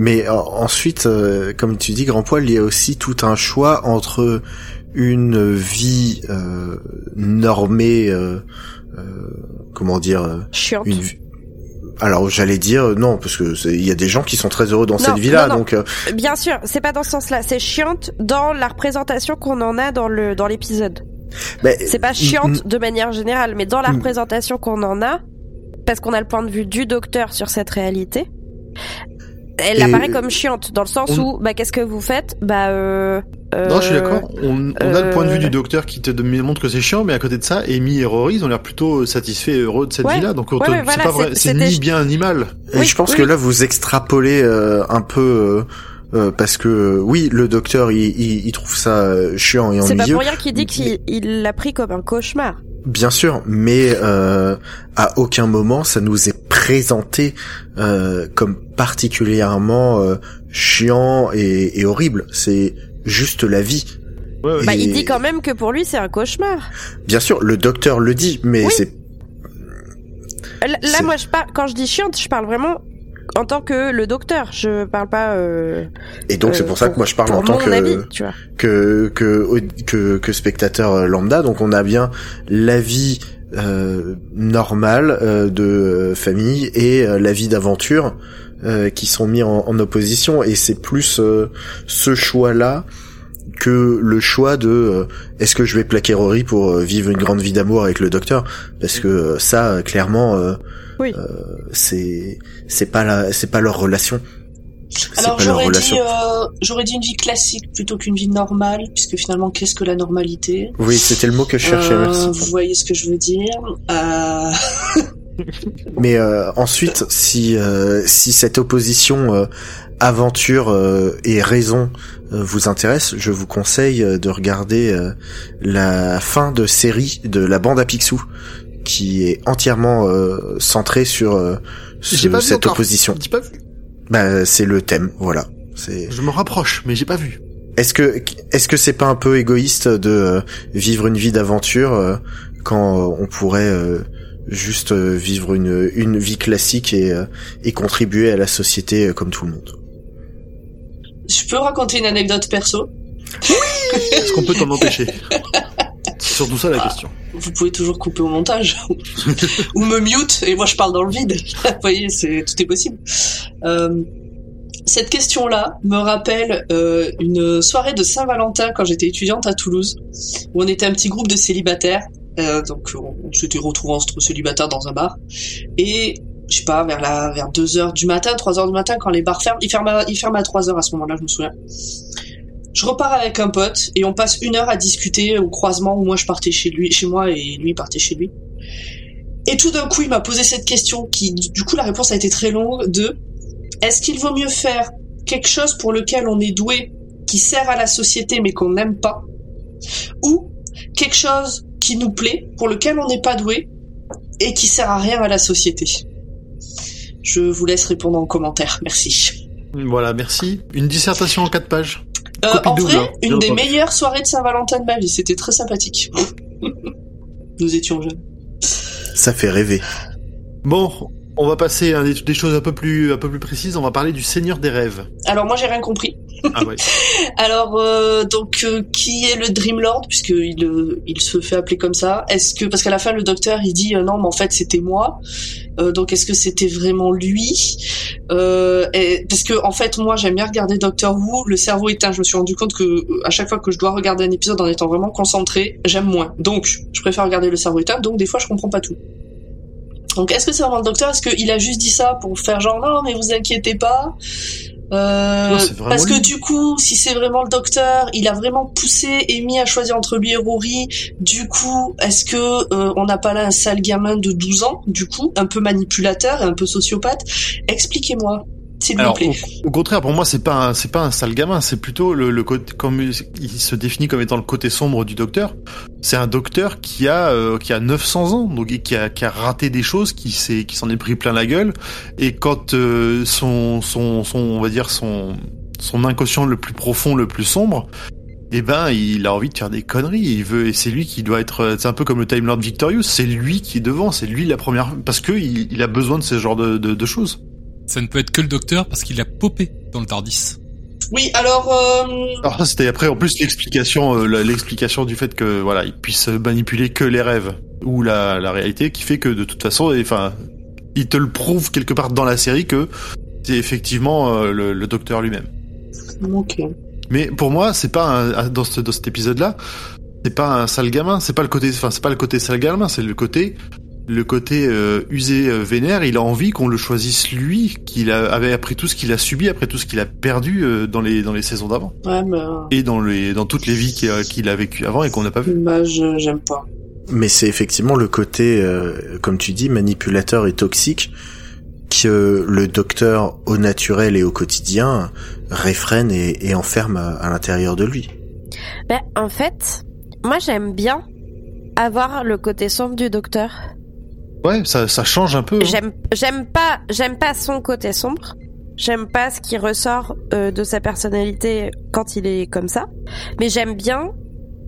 Mais ensuite, euh, comme tu dis, Grand Poil, il y a aussi tout un choix entre une vie euh, normée, euh, euh, comment dire, chiante. Une... Alors j'allais dire non parce que il y a des gens qui sont très heureux dans cette vie-là donc bien sûr c'est pas dans ce sens-là. C'est chiante dans la représentation qu'on en a dans le dans l'épisode. C'est pas chiante de manière générale mais dans la représentation qu'on en a parce qu'on a le point de vue du docteur sur cette réalité elle apparaît comme chiante dans le sens où bah qu'est-ce que vous faites? Bah euh, non je suis d'accord. On, on a le point de vue du euh, docteur qui te montre que c'est chiant mais à côté de ça Amy et Rory ils ont l'air plutôt satisfaits et heureux de cette vie là donc ouais, c'est pas vrai. c'est ni bien ni mal. Oui, je pense que là vous extrapolez euh, un peu euh, parce que oui, le docteur il, il, il trouve ça chiant et ennuyeux. C'est pas pour rien qu'il dit qu'il l'a pris comme un cauchemar. Bien sûr, mais euh, à aucun moment ça nous est présenté euh, comme particulièrement euh, chiant et, et horrible. C'est juste la vie. Bah, il dit quand même que pour lui c'est un cauchemar. Bien sûr, le docteur le dit, mais c'est Là, moi, je parle, quand je dis chiante, je parle vraiment en tant que le docteur. Je parle pas. Euh, et donc c'est pour ça que moi je parle en tant que, que, que que que spectateur lambda. Donc on a bien l'avis euh, normal euh, de famille et euh, la vie d'aventure euh, qui sont mis en, en opposition. Et c'est plus ce choix-là que le choix de est-ce que je vais plaquer Rory pour vivre une grande vie d'amour avec le docteur? Parce que ça clairement oui. Euh, c'est c'est pas la c'est pas leur relation. Alors j'aurais dit euh, j'aurais dit une vie classique plutôt qu'une vie normale puisque finalement qu'est-ce que la normalité? Oui, c'était le mot que je cherchais. Euh, merci. Vous voyez ce que je veux dire euh... Mais euh, ensuite, si euh, si cette opposition aventure et raison vous intéresse, je vous conseille de regarder la fin de série de la bande à Picsou qui est entièrement euh, centré sur euh, cette opposition. Pas vu. Bah, c'est le thème, voilà. C'est. Je me rapproche, mais j'ai pas vu. Est-ce que est-ce que c'est pas un peu égoïste de euh, vivre une vie d'aventure quand on pourrait juste vivre une une vie classique et et contribuer à la société comme tout le monde? Je peux raconter une anecdote perso? Est-ce qu'on peut t'en empêcher? surtout ça la ah, question. Vous pouvez toujours couper au montage ou me mute et moi je parle dans le vide. vous voyez, c'est tout est possible. Euh, cette question-là me rappelle euh, une soirée de Saint-Valentin quand j'étais étudiante à Toulouse, où on était un petit groupe de célibataires. Euh, donc on, s'était retrouvés entre célibataires dans un bar. Et je sais pas, vers la vers 2 heures du matin, 3 heures du matin, quand les bars ferment, ils ferment à, ils ferment à 3 heures à ce moment-là, je me souviens. Je repars avec un pote et on passe une heure à discuter au croisement où moi je partais chez lui, chez moi et lui partait chez lui. Et tout d'un coup, il m'a posé cette question qui, du coup, la réponse a été très longue de est-ce qu'il vaut mieux faire quelque chose pour lequel on est doué, qui sert à la société mais qu'on n'aime pas, ou quelque chose qui nous plaît, pour lequel on n'est pas doué et qui sert à rien à la société? Je vous laisse répondre en commentaire. Merci. Voilà, merci. Une dissertation en quatre pages. Euh, en vrai, hein. une des meilleures soirées de Saint-Valentin de ma vie. C'était très sympathique. Nous étions jeunes. Ça fait rêver. Bon, on va passer à des, des choses un peu plus un peu plus précises. On va parler du Seigneur des rêves. Alors moi j'ai rien compris. Ah ouais. Alors euh, donc euh, qui est le Dream Lord puisque il euh, il se fait appeler comme ça? Est-ce que parce qu'à la fin le docteur il dit non mais en fait c'était moi. Donc est-ce que c'était vraiment lui? Et- Parce que en fait moi j'aime bien regarder Doctor Who. Le cerveau éteint. Je me suis rendu compte que à chaque fois que je dois regarder un épisode en étant vraiment concentré, j'aime moins. Donc je préfère regarder le cerveau éteint. Donc des fois je comprends pas tout. Donc est-ce que c'est vraiment le docteur? Est-ce qu'il a juste dit ça pour faire genre non mais vous inquiétez pas? Euh, Non, parce que lui. du coup, si c'est vraiment le docteur, il a vraiment poussé Amy à choisir entre lui et Rory. Du coup, est-ce que euh, on n'a pas là un sale gamin de 12 ans, du coup, un peu manipulateur et un peu sociopathe? Expliquez-moi, s'il vous plaît. au, au contraire, pour moi, c'est pas un, c'est pas un sale gamin, c'est plutôt le, le côté, comme il se définit comme étant le côté sombre du docteur. C'est un docteur qui a, euh, qui a 900 ans, donc qui a, qui a raté des choses, qui s'est, qui s'en est pris plein la gueule. Et quand euh, son, son, son, on va dire son, son inconscient le plus profond, le plus sombre. Eh ben, il a envie de faire des conneries. Il veut, et c'est lui qui doit être. C'est un peu comme le Time Lord Victorious. C'est lui qui est devant. C'est lui la première, parce que il, il a besoin de ce genre de, de, de choses. Ça ne peut être que le docteur parce qu'il a popé dans le Tardis. Oui, alors euh, Alors ça c'était après en plus l'explication euh, l'explication du fait que voilà il puisse manipuler que les rêves ou la, la réalité qui fait que de toute façon enfin il te le prouve quelque part dans la série que c'est effectivement euh, le, le docteur lui-même. ok. Mais pour moi c'est pas un, dans, ce, dans cet épisode là c'est pas un sale gamin c'est pas le côté enfin c'est pas le côté sale gamin c'est le côté le côté euh, usé euh, vénère il a envie qu'on le choisisse lui qu'il a- avait appris tout ce qu'il a subi après tout ce qu'il a perdu euh, dans les dans les saisons d'avant Ouais, bah, et dans les dans toutes les vies qu'il a, qu'il a vécues avant et qu'on n'a pas vu. bah je- j'aime pas. Mais c'est effectivement le côté, euh, comme tu dis, manipulateur et toxique que le docteur au naturel et au quotidien réfrène et, et enferme à, à l'intérieur de lui. Ben, en fait, moi j'aime bien avoir le côté sombre du docteur. Ouais, ça ça change un peu. hein. J'aime, j'aime pas, j'aime pas son côté sombre. J'aime pas ce qui ressort euh, de sa personnalité quand il est comme ça. Mais j'aime bien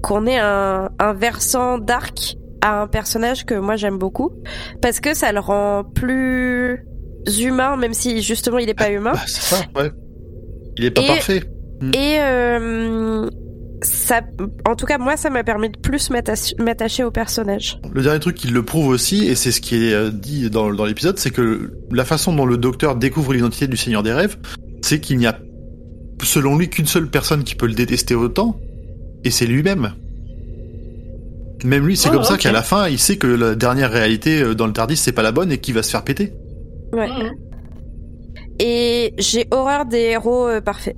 qu'on ait un, un versant dark à un personnage que moi j'aime beaucoup parce que ça le rend plus humain, même si justement il est pas humain. Bah, c'est ça, ouais. Il est pas Et- parfait. Et euh, ça, en tout cas moi ça m'a permis de plus m'attacher au personnage. Le dernier truc qui le prouve aussi, et c'est ce qui est euh, dit dans, dans l'épisode, c'est que la façon dont le docteur découvre l'identité du Seigneur des Rêves, c'est qu'il n'y a, selon lui, qu'une seule personne qui peut le détester autant, et c'est lui-même. Même lui, c'est Ah, comme ça qu'à la fin, il sait que la dernière réalité euh, dans le Tardis, c'est pas la bonne et qu'il va se faire péter. Ouais. Mhm. Et j'ai horreur des héros euh, parfaits.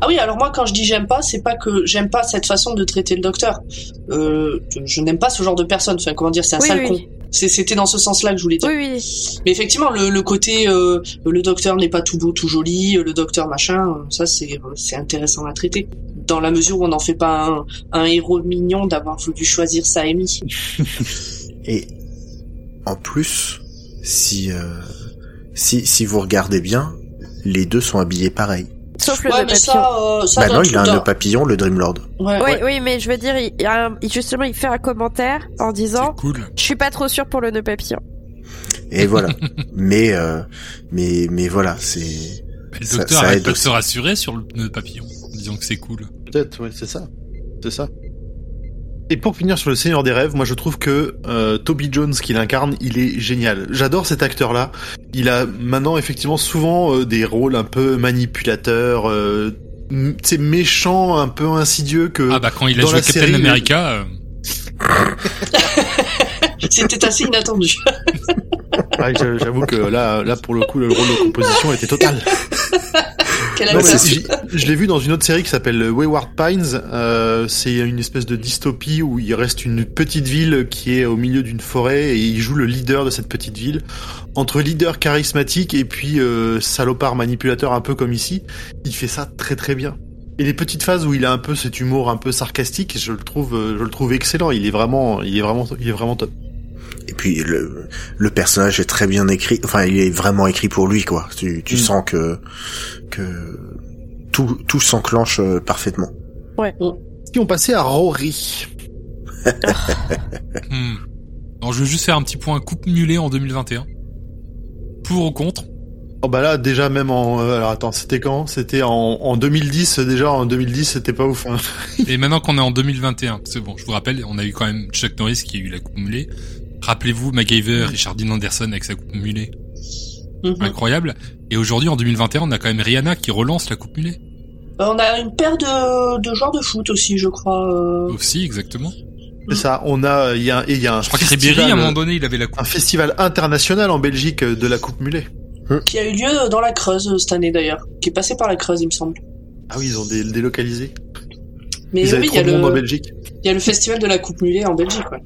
Ah oui, alors moi quand je dis j'aime pas, c'est pas que j'aime pas cette façon de traiter le docteur. Euh, je n'aime pas ce genre de personne. Enfin, comment dire, c'est un Oui, sale oui. con. C'est- C'était dans ce sens-là que je voulais dire. Oui, oui. Mais effectivement, le, le côté euh, le docteur n'est pas tout beau, tout joli, le docteur machin, euh, ça c'est euh, c'est intéressant à traiter. Dans la mesure où on n'en fait pas un, un héros mignon d'avoir voulu choisir sa Amy. Et en plus, si, euh, si, si vous regardez bien, les deux sont habillés pareil. Sauf le Ouais, nœud mais papillon. ça, euh, ça Bah non, il a un nœud papillon, le Dreamlord. Ouais, Oui, ouais. oui, mais je veux dire, il, il a un- il- justement, il fait un commentaire en disant, cool. je suis pas trop sûr pour le nœud papillon. Et voilà. mais, euh, mais, mais voilà, c'est, le Ça- docteur ça aide de aussi. se rassurer sur le nœud papillon, en disant que c'est cool. Peut-être, ouais, c'est ça. C'est ça. Et pour finir sur le Seigneur des Rêves, moi je trouve que euh, Toby Jones qui l'incarne, il est génial. J'adore cet acteur-là. Il a maintenant effectivement souvent euh, des rôles un peu manipulateurs, euh, m- tu sais, méchants, un peu insidieux que... Ah bah quand il a joué la Captain série, America, euh, C'était assez inattendu. Ouais, j'a- J'avoue que là, là pour le coup, le rôle de composition était total. Quelle Non, je l'ai vu dans une autre série qui s'appelle Wayward Pines. Euh, c'est une espèce de dystopie où il reste une petite ville qui est au milieu d'une forêt et il joue le leader de cette petite ville. Entre leader charismatique et puis euh, salopard manipulateur un peu comme ici, il fait ça très très bien. Et les petites phases où il a un peu cet humour un peu sarcastique, je le trouve, euh, je le trouve excellent. Il est vraiment, il est vraiment, il est vraiment top. Et puis le, le personnage est très bien écrit. Enfin, il est vraiment écrit pour lui, quoi. Tu, tu Mm. sens que que tout tout s'enclenche euh, parfaitement. Si on passait à Rory. Hmm. Alors, je vais juste faire un petit point coupe mulet en 2021. Pour ou contre? Oh bah là déjà même en euh, alors attends c'était quand? C'était en, en 2010 déjà en 2010 c'était pas ouf hein. Et maintenant qu'on est en 2021, c'est bon, je vous rappelle, on a eu quand même Chuck Norris qui a eu la coupe mulet. Rappelez-vous MacGyver, Richard Dean Anderson avec sa coupe mulet. Mhm. Incroyable. Et aujourd'hui, en 2021, on a quand même Rihanna qui relance la coupe mulet. Euh, On a une paire de, de joueurs de foot aussi, je crois. euh. Aussi, exactement. C'est ça on a il y a et il y a un Je crois que festival, Ribéry, à un moment donné, il avait la coupe. un festival international en Belgique de la coupe mulet. qui a eu lieu dans la Creuse euh, cette année d'ailleurs, qui est passé par la Creuse, il me semble. Ah oui ils ont dé- délocalisé. Mais ils oui, avaient il y, trop a de monde en le, Belgique. Il y a le festival de la Coupe Mulet en Belgique. Ouais.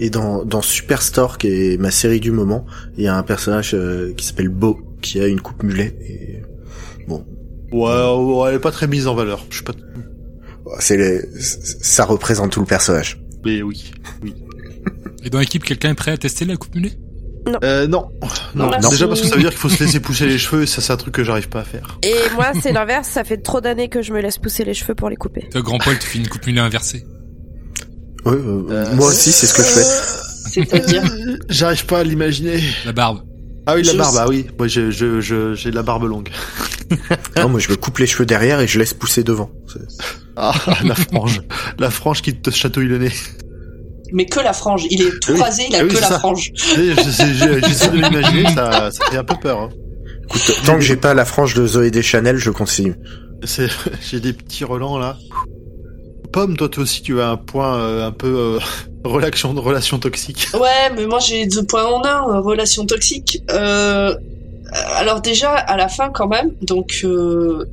Et dans dans Superstore, qui est ma série du moment, il y a un personnage euh, qui s'appelle Beau, qui a une coupe mulet. Et bon, Ouais, ouais, elle est pas très mise en valeur. Je suis pas c'est les- ça représente tout le personnage. mais oui. Et dans l'équipe, quelqu'un est prêt à tester la coupe mulet? Euh, non. Non, déjà parce que ça veut dire qu'il faut se laisser pousser les cheveux et ça c'est un truc que j'arrive pas à faire. Et moi, c'est l'inverse. Ça fait trop d'années que je me laisse pousser les cheveux pour les couper. Toi, Grand Paul, tu fais une coupe mulet inversée. Ouais, euh, Euh, moi aussi, c'est ce que je fais. C'est-à-dire, J'arrive pas à l'imaginer. La barbe. Ah oui la Je barbe sais. ah oui. Moi je je je j'ai de la barbe longue. Non, moi, je me coupe les cheveux derrière et je laisse pousser devant. Ah la frange, la frange qui te chatouille le nez. mais que la frange. Il est tout Oui. rasé, il a Ah oui, que la ça. frange. Je- je- je- J'essaie de l'imaginer, ça, ça fait un peu peur. Hein. Écoute, tant que j'ai pas la frange de Zoé Deschanel, je continue. J'ai des petits relents là. Pomme, toi, toi aussi, tu as un point euh, un peu euh, relation, relation toxique. Ouais, mais moi j'ai deux points en un, euh, relation toxique. Euh, alors déjà, à la fin quand même, donc euh,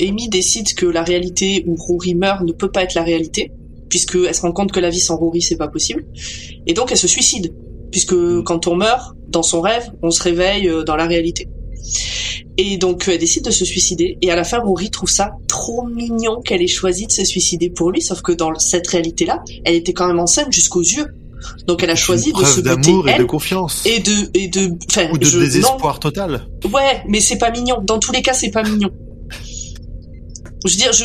Amy décide que la réalité où Rory meurt ne peut pas être la réalité, puisque elle se rend compte que la vie sans Rory c'est pas possible, et donc elle se suicide, puisque quand on meurt dans son rêve, on se réveille euh, dans la réalité. Et donc elle décide de se suicider, et à la fin Rory trouve ça trop mignon qu'elle ait choisi de se suicider pour lui, sauf que dans cette réalité-là, elle était quand même enceinte jusqu'aux yeux. Donc elle a choisi de se buter d'amour et de confiance. et de et de enfin Ou de je- désespoir total. ouais mais c'est pas mignon dans tous les cas c'est pas mignon je veux dire je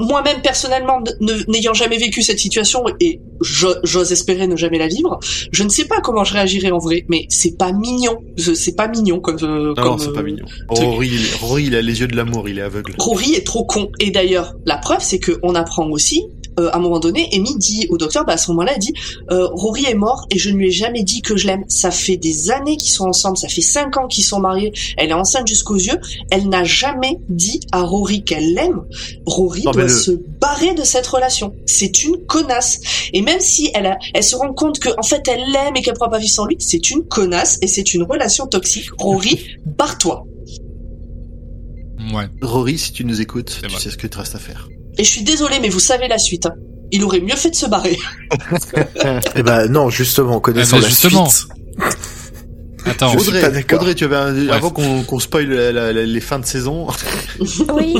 moi-même personnellement ne- n'ayant jamais vécu cette situation et jo- j'ose espérer ne jamais la vivre je ne sais pas comment je réagirais en vrai mais c'est pas mignon Je- c'est pas mignon comme euh, Non, c'est euh, pas mignon. Rory, il est- Rory, il a les yeux de l'amour, il est aveugle. Rory est trop con. Et d'ailleurs, la preuve, c'est que on apprend aussi, euh, à un moment donné, Amy dit au docteur, bah à ce moment-là, elle dit, euh, Rory est mort et je ne lui ai jamais dit que je l'aime. Ça fait des années qu'ils sont ensemble, ça fait cinq ans qu'ils sont mariés. Elle est enceinte jusqu'aux yeux. Elle n'a jamais dit à Rory qu'elle l'aime. Rory Non, doit le- se barrer de cette relation. C'est une connasse. Et même si elle, a, elle se rend compte que en fait elle l'aime et qu'elle pourra pas vivre sans lui, c'est une connasse et c'est une relation toxique. Rory, barre-toi. Ouais. Rory, si tu nous écoutes, C'est tu vrai. sais ce que te reste à faire. Et je suis désolée, mais vous savez la suite. hein. Il aurait mieux fait de se barrer. Eh ben non, justement, connaissant Eh ben, la justement. suite. Attends, Je suis Audrey. Audrey, tu avais un, Ouais. avant qu'on qu'on spoil la- la- la- les fins de saison, Oui.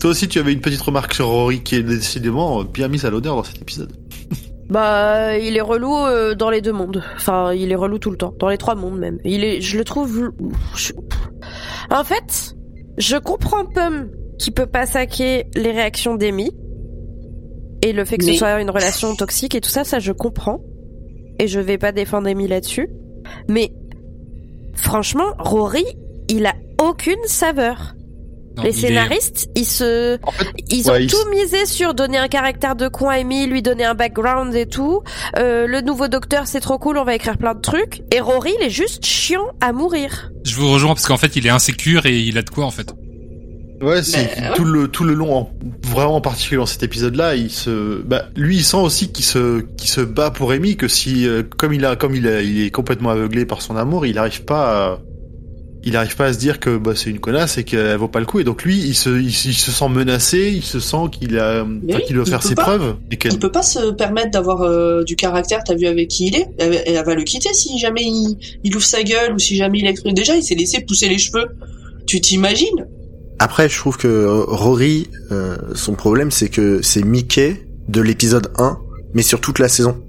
toi aussi tu avais une petite remarque sur Rory qui est décidément bien mise à l'odeur dans cet épisode. Bah, il est relou euh, dans les deux mondes. Enfin, il est relou tout le temps, dans les trois mondes même. Il est, je le trouve. je- En fait, je comprends Pomme qui peut pas saquer les réactions d'Amy et le fait que Mais- ce soit une relation toxique et tout ça, ça je comprends. Et je vais pas défendre Amy là-dessus. Mais franchement, Rory, il a aucune saveur. non, les il est- scénaristes, ils se, En fait, ils Ouais, ont tout misé sur donner un caractère de con à Amy, lui donner un background et tout. Euh, le nouveau docteur, c'est trop cool, on va écrire plein de trucs. Et Rory, il est juste chiant à mourir. Je vous rejoins parce qu'en fait, il est insécure et il a de quoi en fait. Ouais, c'est Ben, tout le tout le long, en- vraiment en particulier dans cet épisode-là, il se, bah, lui, il sent aussi qu'il se qu'il se bat pour Amy, que si, euh, comme il a, comme il a, il est complètement aveuglé par son amour, il n'arrive pas, à, il arrive pas à se dire que bah, c'est une connasse et qu'elle vaut pas le coup. Et donc lui, il se, il, il se sent menacé, il se sent qu'il a, oui, qu'il doit faire ses pas. preuves. Et Il peut pas se permettre d'avoir euh, du caractère, t'as vu avec qui il est. Elle, elle va le quitter si jamais il, il ouvre sa gueule ou si jamais il exprime. Déjà, il s'est laissé pousser les cheveux. Tu t'imagines? Après, je trouve que Rory, euh, son problème, c'est que c'est Mickey de l'épisode 1, mais sur toute la saison.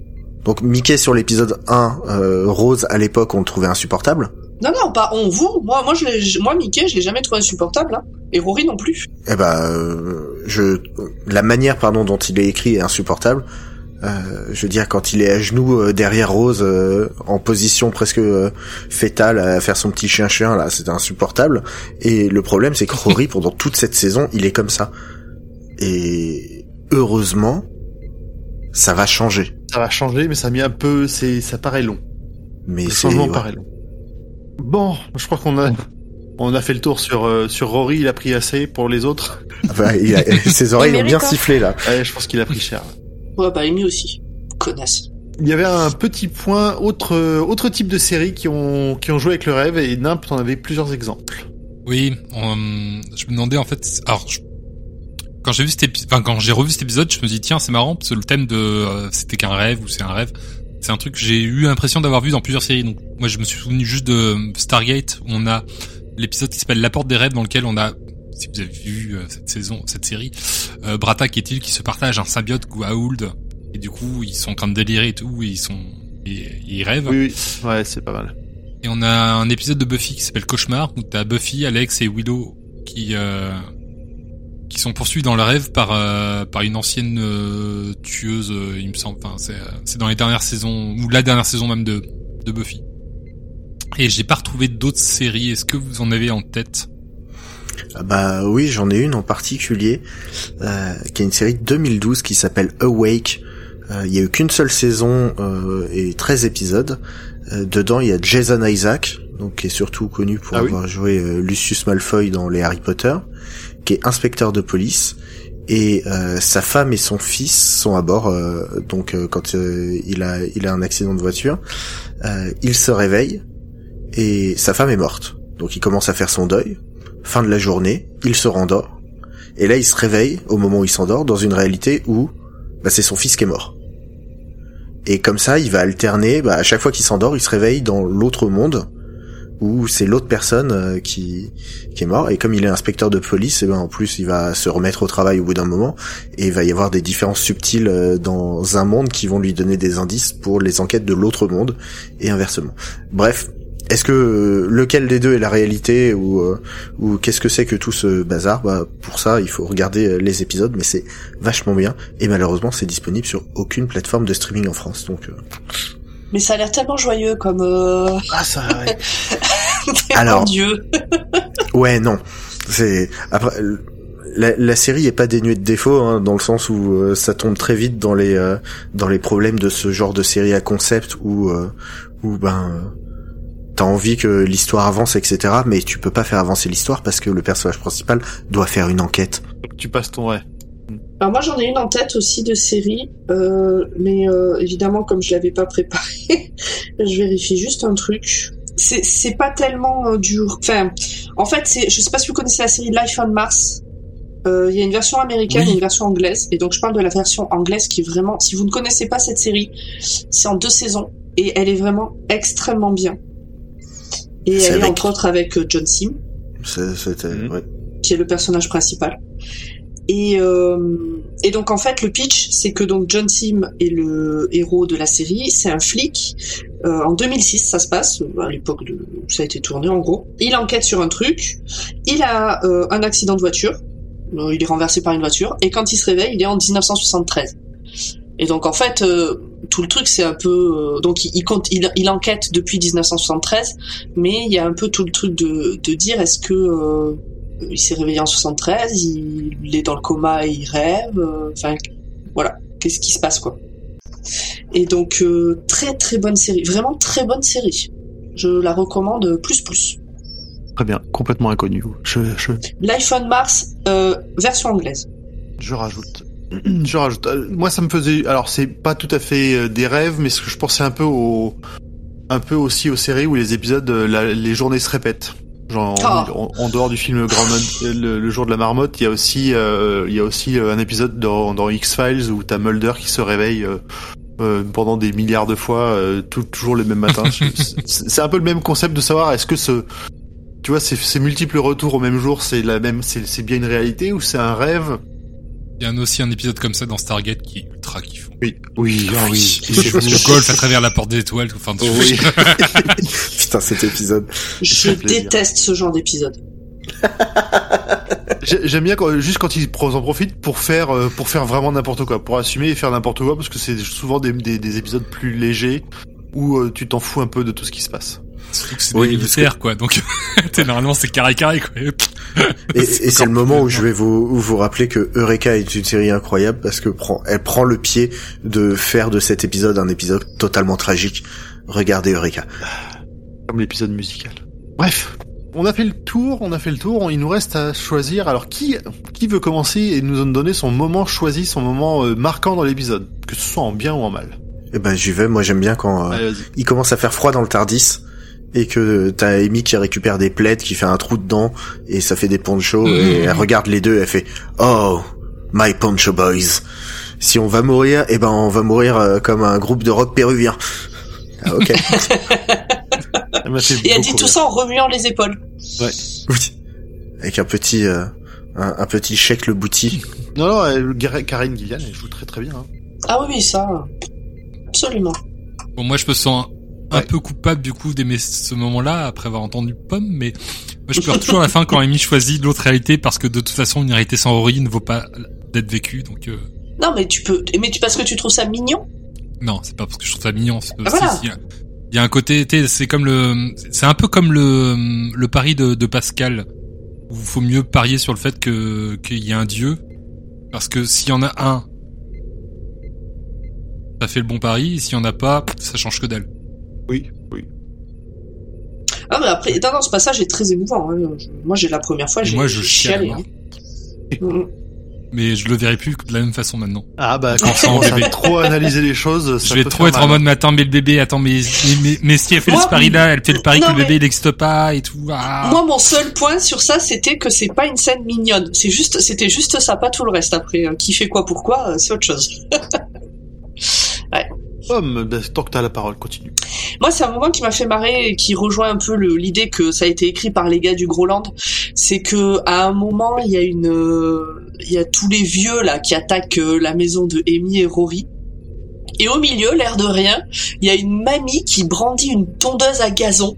Donc Mickey sur l'épisode 1, euh, Rose à l'époque, on le trouvait insupportable. Non, non, pas on, vous. Moi, moi, je moi Mickey, je l'ai jamais trouvé insupportable. Hein. Et Rory non plus. Eh ben, euh, je, la manière, pardon, dont il est écrit est insupportable. Euh, je veux dire, quand il est à genoux euh, derrière Rose, euh, en position presque euh, fétale, à faire son petit chien-chien, là, c'était insupportable. Et le problème, c'est que Rory, pendant toute cette saison, il est comme ça. Et heureusement, ça va changer. ça va changer, mais ça a mis un peu, c'est, ça paraît long. Mais Le c'est changement ouais. paraît long. Bon, je crois qu'on a, on a fait le tour sur, euh, sur Rory, il a pris assez pour les autres. Ah bah, il a- ses oreilles ont bien sifflé là. Ouais, je pense qu'il a pris cher. Ouais, bah Amy aussi. Connasse. Il y avait un petit point, autre, euh, autre type de séries qui ont, qui ont joué avec le rêve et Nimp en avait plusieurs exemples. Oui, on- je me demandais en fait. Alors, je- quand j'ai vu cet épisode, enfin quand j'ai revu cet épisode, je me dis tiens c'est marrant parce que le thème de euh, c'était qu'un rêve ou c'est un rêve, c'est un truc que j'ai eu l'impression d'avoir vu dans plusieurs séries. Donc moi je me suis souvenu juste de Stargate où on a l'épisode qui s'appelle La Porte des rêves dans lequel on a si vous avez vu euh, cette saison, cette série, euh, Bratak et Til qui se partagent un symbiote Goa'uld et du coup ils sont en train de délirer et tout, et ils sont et- ils rêvent. Oui, oui, ouais, c'est pas mal. Et on a un épisode de Buffy qui s'appelle Cauchemar où t'as Buffy, Alex et Willow qui euh, qui sont poursuivis dans le rêve par euh, par une ancienne euh, tueuse, euh, il me semble. Enfin, c'est euh, c'est dans les dernières saisons ou la dernière saison même de de Buffy. Et j'ai pas retrouvé d'autres séries. Est-ce que vous en avez en tête? Bah oui, j'en ai une en particulier, euh, qui est une série de 2012 qui s'appelle Awake. Euh, Il y a eu qu'une seule saison euh, et 13 épisodes. Euh, dedans, il y a Jason Isaac, donc qui est surtout connu pour Ah oui. avoir joué euh, Lucius Malfoy dans les Harry Potter, qui est inspecteur de police. Et euh, sa femme et son fils sont à bord. euh, donc euh, quand euh, il a il a un accident de voiture, euh, il se réveille et sa femme est morte. Donc il commence à faire son deuil. Fin de la journée, il se rendort. Et là, il se réveille au moment où il s'endort dans une réalité où bah, c'est son fils qui est mort. Et comme ça, il va alterner. Bah, à chaque fois qu'il s'endort, il se réveille dans l'autre monde où c'est l'autre personne euh, qui est mort. Et comme il est inspecteur de police, et ben en plus, il va se remettre au travail au bout d'un moment. Et il va y avoir des différences subtiles euh, dans un monde qui vont lui donner des indices pour les enquêtes de l'autre monde et inversement. Bref. Est-ce que euh, lequel des deux est la réalité ou euh, ou qu'est-ce que c'est que tout ce bazar? Bah pour ça, il faut regarder euh, les épisodes, mais c'est vachement bien. Et malheureusement, c'est disponible sur aucune plateforme de streaming en France. Donc, euh, Mais ça a l'air tellement joyeux comme. Euh... Ah, ça, ouais. Alors- Mon Dieu. ouais, non. C'est après la, la série est pas dénuée de défauts hein, dans le sens où euh, ça tombe très vite dans les euh, dans les problèmes de ce genre de série à concept où euh, où ben euh, t'as envie que l'histoire avance, etc. Mais tu peux pas faire avancer l'histoire parce que le personnage principal doit faire une enquête. tu passes ton, ouais. Alors moi j'en ai une en tête aussi de série, euh, mais euh, évidemment comme je l'avais pas préparé, je vérifie juste un truc. C'est c'est pas tellement euh, dur. Enfin, en fait c'est, je sais pas si vous connaissez la série Life on Mars. Euh, Il y a une version américaine Oui. et une version anglaise, et donc je parle de la version anglaise qui est vraiment. Si vous ne connaissez pas cette série, c'est en deux saisons et elle est vraiment extrêmement bien. Et C'est elle est avec- entre autres avec euh, John Sim C'est- C'était Mhm. ouais. qui est le personnage principal. Et, euh, et donc en fait le pitch c'est que donc John Sim est le héros de la série, c'est un flic. Euh, en 2006 ça se passe, à l'époque de où ça a été tourné en gros. Il enquête sur un truc, il a euh, un accident de voiture, Euh, il est renversé par une voiture et quand il se réveille il est en 1973. Et donc en fait euh, tout le truc c'est un peu euh, donc il, compte il, il enquête depuis 1973 mais il y a un peu tout le truc de, de dire est-ce que euh, il s'est réveillé en 73, il, il est dans le coma et il rêve, euh, enfin voilà, qu'est-ce qui se passe quoi. Et donc euh, très très bonne série, vraiment très bonne série. Je la recommande plus plus. Très bien. Complètement inconnu. Je, on Mars, euh, version anglaise. je rajoute. Je rajoute. Euh, Moi, ça me faisait. Alors, c'est pas tout à fait euh, des rêves, mais ce que je pensais un peu au, un peu aussi aux séries où les épisodes, euh, la- les journées se répètent. Genre Ah. en, en dehors du film Grand le, le jour de la marmotte, il y a aussi euh, il y a aussi un épisode dans, dans X Files où t'as Mulder qui se réveille euh, euh, pendant des milliards de fois, euh, tout, toujours le même matin. c'est un peu le même concept de savoir est-ce que ce tu vois ces, ces multiples retours au même jour, c'est la même c'est bien une réalité ou c'est un rêve Il y a aussi un épisode comme ça dans Stargate qui est ultra kiffant. Oui, oui, ah oui. Le golf à travers la porte des étoiles, enfin, tu- Oui. Putain, cet épisode. Je déteste ce genre d'épisode. J'ai- J'aime bien quand, juste quand ils en profitent pour faire euh, pour faire vraiment n'importe quoi, pour assumer et faire n'importe quoi, parce que c'est souvent des, des, des épisodes plus légers où euh, tu t'en fous un peu de tout ce qui se passe. Surtout que c'est Oui, des parce que- militaires, quoi. Donc, t'es normalement, c'est carré carré, quoi. Et, et c'est le moment où je vais vous, où vous rappeler que Eureka est une série incroyable parce que prend, elle prend le pied de faire de cet épisode un épisode totalement tragique. Regardez Eureka. Comme l'épisode musical. Bref, on a fait le tour, on a fait le tour, il nous reste à choisir. Alors qui qui veut commencer et nous donner son moment choisi, son moment euh, marquant dans l'épisode, que ce soit en bien ou en mal. Eh ben j'y vais. Moi j'aime bien quand euh, Allez, il commence à faire froid dans le Tardis et que t'as Amy qui récupère des plaids, qui fait un trou dedans et ça fait des ponchos et elle regarde les deux, elle fait Oh my poncho boys. Si on va mourir, eh ben on va mourir euh, comme un groupe de rock péruvien. Ah, ok. Elle m'a fait Et elle dit tout rire. ça en remuant les épaules. oui. Avec un petit euh, un, un petit chèque le bouti. Non, non, Karine Gillian, elle joue très très bien. hein. Ah oui, oui, ça. Absolument. Bon, moi, je me sens un Ouais. peu coupable, du coup, d'aimer ce moment-là, après avoir entendu Pomme, mais moi, je pleure toujours à la fin quand Amy choisit l'autre réalité, parce que de toute façon, une réalité sans Rory ne vaut pas d'être vécue, donc, euh, Non, mais tu peux. Mais tu parce que tu trouves ça mignon? non, c'est pas parce que je trouve ça mignon, c'est Ah, voilà. il y a- il y a un côté, c'est comme le, c'est un peu comme le, le pari de, de Pascal, où il faut mieux parier sur le fait que, qu'il y a un dieu, parce que s'il y en a un, ça fait le bon pari, et s'il y en a pas, ça change que dalle. Oui, oui. Ah, mais après, non, non, ce passage est très émouvant. hein. Je- Moi, j'ai la première fois, j'ai je chialé. hein. Mm. Mais je le verrai plus de la même façon maintenant. Ah bah quand commence à bébé. trop analyser les choses, ça je vais peut trop faire être en mode, mais attends, mais le bébé, attends, mais, mais, mais, mais si elle fait Moi, ce pari-là, elle fait le pari non, que le bébé, il n'existe pas et tout. Ah. Moi, mon seul point sur ça, c'était que c'est pas une scène mignonne. C'est juste, c'était juste ça, pas tout le reste. Après, euh, qui fait quoi, pourquoi, euh, c'est autre chose. Pomme, tant que t'as la parole, continue. Moi, c'est un moment qui m'a fait marrer et qui rejoint un peu l'idée que ça a été écrit par les gars du Groland. C'est que à un moment, il y a une, euh, il y a tous les vieux là qui attaquent euh, la maison de Amy et Rory. Et au milieu, l'air de rien, il y a une mamie qui brandit une tondeuse à gazon.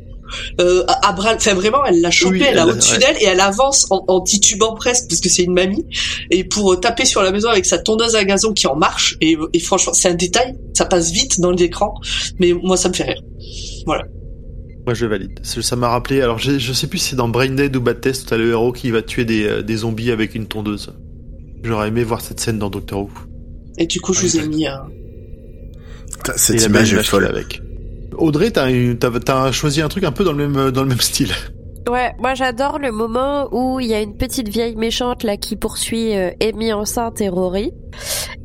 Euh, à, bras, enfin vraiment, elle l'a chopée, Oui, elle a elle- au-dessus ouais. d'elle et elle avance en, en titubant presque parce que c'est une mamie et pour euh, taper sur la maison avec sa tondeuse à gazon qui en marche et, et franchement c'est un détail, ça passe vite dans l'écran, mais moi ça me fait rire. Moi je valide. Ça ça m'a rappelé, alors je, je sais plus si c'est dans Brain Dead ou Bad Test, t'as le héros qui va tuer des, euh, des zombies avec une tondeuse. J'aurais aimé voir cette scène dans Doctor Who. Et du coup, je Ouais, vous ai mis. euh, Et Cette image est folle. a avec. Audrey, t'as choisi un truc un peu dans le même, dans le même style. Ouais, moi j'adore le moment où il y a une petite vieille méchante là qui poursuit euh, Amy enceinte et Rory.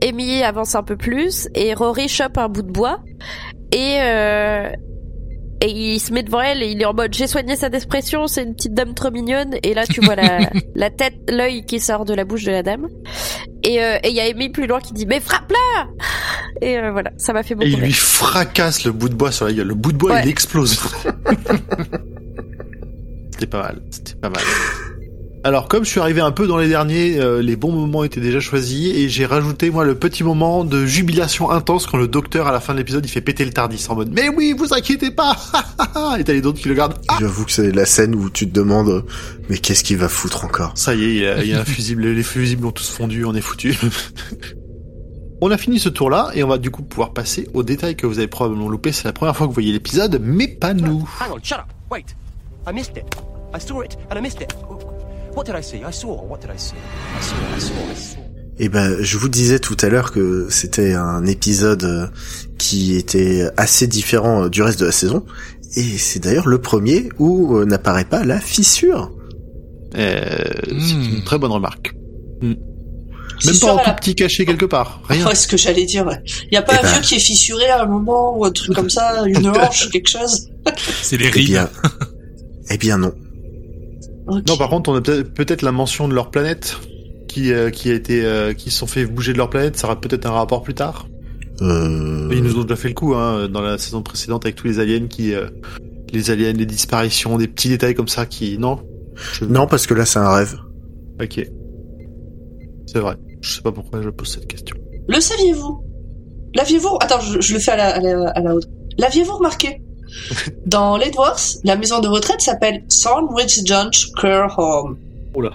Amy avance un peu plus et Rory chope un bout de bois et euh, et il se met devant elle et il est en mode j'ai soigné sa expression, c'est une petite dame trop mignonne et là tu vois la la tête, l'œil qui sort de la bouche de la dame. Et euh, et il y a Amy plus loin qui dit mais frappe-la Et euh, voilà, ça m'a fait Et beaucoup il rire. lui fracasse le bout de bois sur la gueule. Le bout de bois, Ouais. il explose. c'était pas mal. C'était pas mal. Alors, comme je suis arrivé un peu dans les derniers, euh, les bons moments étaient déjà choisis et j'ai rajouté, moi, le petit moment de jubilation intense quand le docteur, à la fin de l'épisode, il fait péter le Tardis en mode, mais oui, vous inquiétez pas! et t'as les autres qui le regardent. Ah, J'avoue que c'est la scène où tu te demandes, mais qu'est-ce qu'il va foutre encore? Ça y est, il y a, il y a un fusible, les fusibles ont tous fondu, on est foutu. on a fini ce tour-là et on va du coup pouvoir passer aux détails que vous avez probablement loupé. C'est la première fois que vous voyez l'épisode, mais pas nous. Hang on, shut up. Wait. I missed it. I saw it and I missed it. What did I see? I saw. What did I see? I saw. I saw. I saw. Eh ben, je vous disais tout à l'heure que c'était un épisode euh, qui était assez différent euh, du reste de la saison. Et c'est d'ailleurs le premier où euh, n'apparaît pas la fissure. Euh, C'est Hmm. une très bonne remarque. Hmm. Même pas en elle tout a- petit caché quelque part. Rien. Ouais, ce que j'allais dire. ouais. Y a pas Eh un ben. vieux qui est fissuré à un moment ou un truc comme ça, une hanche, quelque chose C'est les Eh rides. bien, eh bien non. Non, par contre, on a peut-être la mention de leur planète qui euh, qui a été euh, qui se sont fait bouger de leur planète. Ça aura peut-être un rapport plus tard. Euh... Ils nous ont déjà fait le coup hein, dans la saison précédente avec tous les aliens qui euh, les aliens, les disparitions, des petits détails comme ça qui non? Je- Non, parce que là, c'est un rêve. Ok. C'est vrai. Je sais pas pourquoi je pose cette question. Le saviez-vous? L'aviez-vous Attends, je, je le fais à la, à la, à la haute. L'aviez-vous remarqué? Dans Ledworth, la maison de retraite s'appelle Sandwich Junch Care Home. Oula.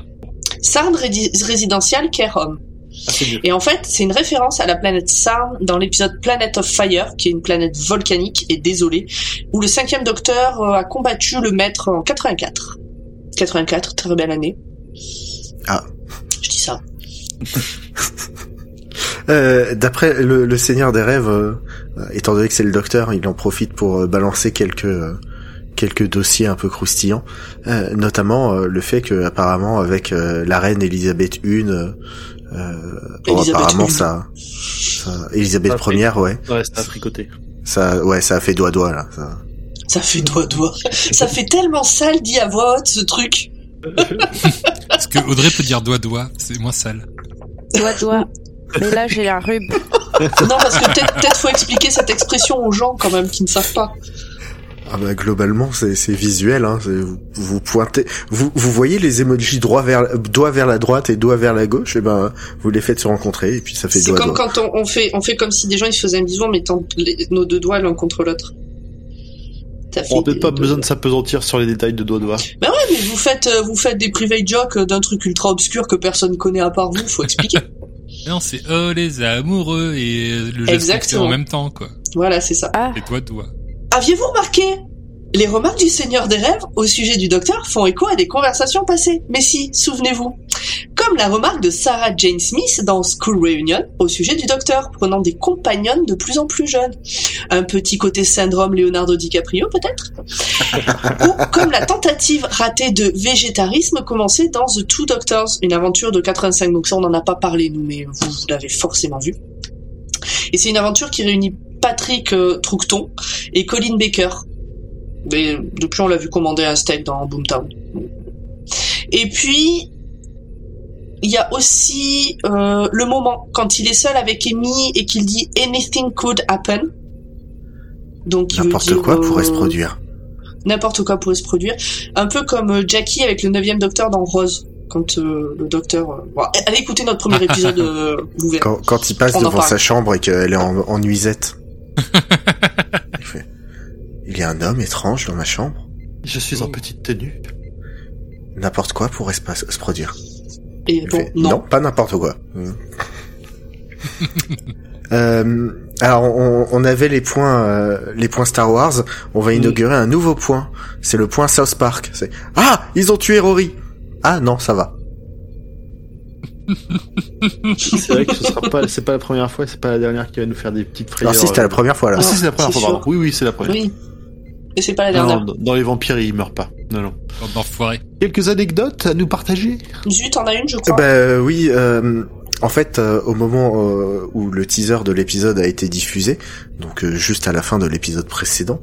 Sarn Residential Care Home. Ah. Et en fait, c'est une référence à la planète Sarn dans l'épisode Planet of Fire, qui est une planète volcanique et désolée, où le cinquième docteur euh, a combattu le maître en 84. 84, très belle année. Ah. Je dis ça. Euh, D'après le, le Seigneur des Rêves, euh, étant donné que c'est le docteur, il en profite pour euh, balancer quelques euh, quelques dossiers un peu croustillants, euh, notamment euh, le fait que apparemment avec euh, la reine Elisabeth I, euh, euh, bon, apparemment I. ça, ça Elisabeth Ça fait- Ier, ouais, Ouais, c'est à fricoter. ça, ouais, ça a fait doigt doigt là. Ça. Ça fait doigt-doigt. Ça fait tellement sale dit à voix haute, ce truc. Parce que Audrey peut dire doigt-doigt, c'est moins sale. Doigt, doigt. Mais là, j'ai un rhume. Non, parce que peut-être peut faut expliquer cette expression aux gens quand même qui ne savent pas. Ah bah globalement c'est visuel, hein, vous, vous pointez, vous vous voyez les emojis droit vers doigt vers la droite et doigt vers la gauche, et ben vous les faites se rencontrer et puis ça fait C'est comme quand on, on fait on fait comme si des gens ils se faisaient un bisou en mettant les- nos deux doigts l'un contre l'autre. On a peut-être des- pas besoin doigts. de s'apesantir sur les détails de doigt doigt. Bah ouais, mais vous faites euh, vous faites des private jokes d'un truc ultra obscur que personne connaît à part vous, faut expliquer. Non, c'est oh les amoureux et le geste Exactement. en même temps, quoi. voilà, c'est ça. Ah, Les doigts-doigts. Aviez-vous remarqué Les remarques du Seigneur des Rêves au sujet du docteur font écho à des conversations passées. Mais si, souvenez-vous. Comme la remarque de Sarah Jane Smith dans School Reunion au sujet du docteur, prenant des compagnonnes de plus en plus jeunes. Un petit côté syndrome Leonardo DiCaprio, peut-être Ou comme la tentative ratée de végétarisme commencée dans The Two Doctors, une aventure de 85. Donc ça, on n'en a pas parlé, nous, mais vous, vous l'avez forcément vu. Et c'est une aventure qui réunit Patrick euh, et Colin Baker. Mais depuis, on l'a vu commander un steak dans Boomtown. Et puis, il y a aussi euh, le moment quand il est seul avec Amy et qu'il dit anything could happen. Donc, N'importe quoi pourrait se euh, produire. N'importe quoi pourrait se produire. Un peu comme euh, Jackie avec le neuvième docteur dans Rose. Quand euh, le docteur... euh, bon, allez écouter notre premier épisode, euh, vous verrez. Quand, quand il passe On devant sa chambre et qu'elle est en, en nuisette. il y a un homme étrange dans ma chambre. Je suis en petite tenue. N'importe quoi pourrait se, produire. Et bon, fait, non. pas n'importe quoi. Mm. Euh, alors on, on avait les points euh, les points Star Wars. On va inaugurer un nouveau point. C'est le point South Park. C'est ah ils ont tué Rory. Ah non ça va. C'est vrai que ce sera pas, c'est pas la première fois, c'est pas la dernière qui va nous faire des petites frayeurs. Alors si c'était la première fois là. Ah si c'est la première c'est fois, pardon. Oui oui c'est la première. Oui. Et c'est pas la dernière. non, dans les vampires ils meurent pas. Non non. Quelques anecdotes à nous partager? Zut, t'en as une, je Eh crois. ben euh, oui. euh, en fait, euh, au moment euh, où le teaser de l'épisode a été diffusé, donc euh, juste à la fin de l'épisode précédent,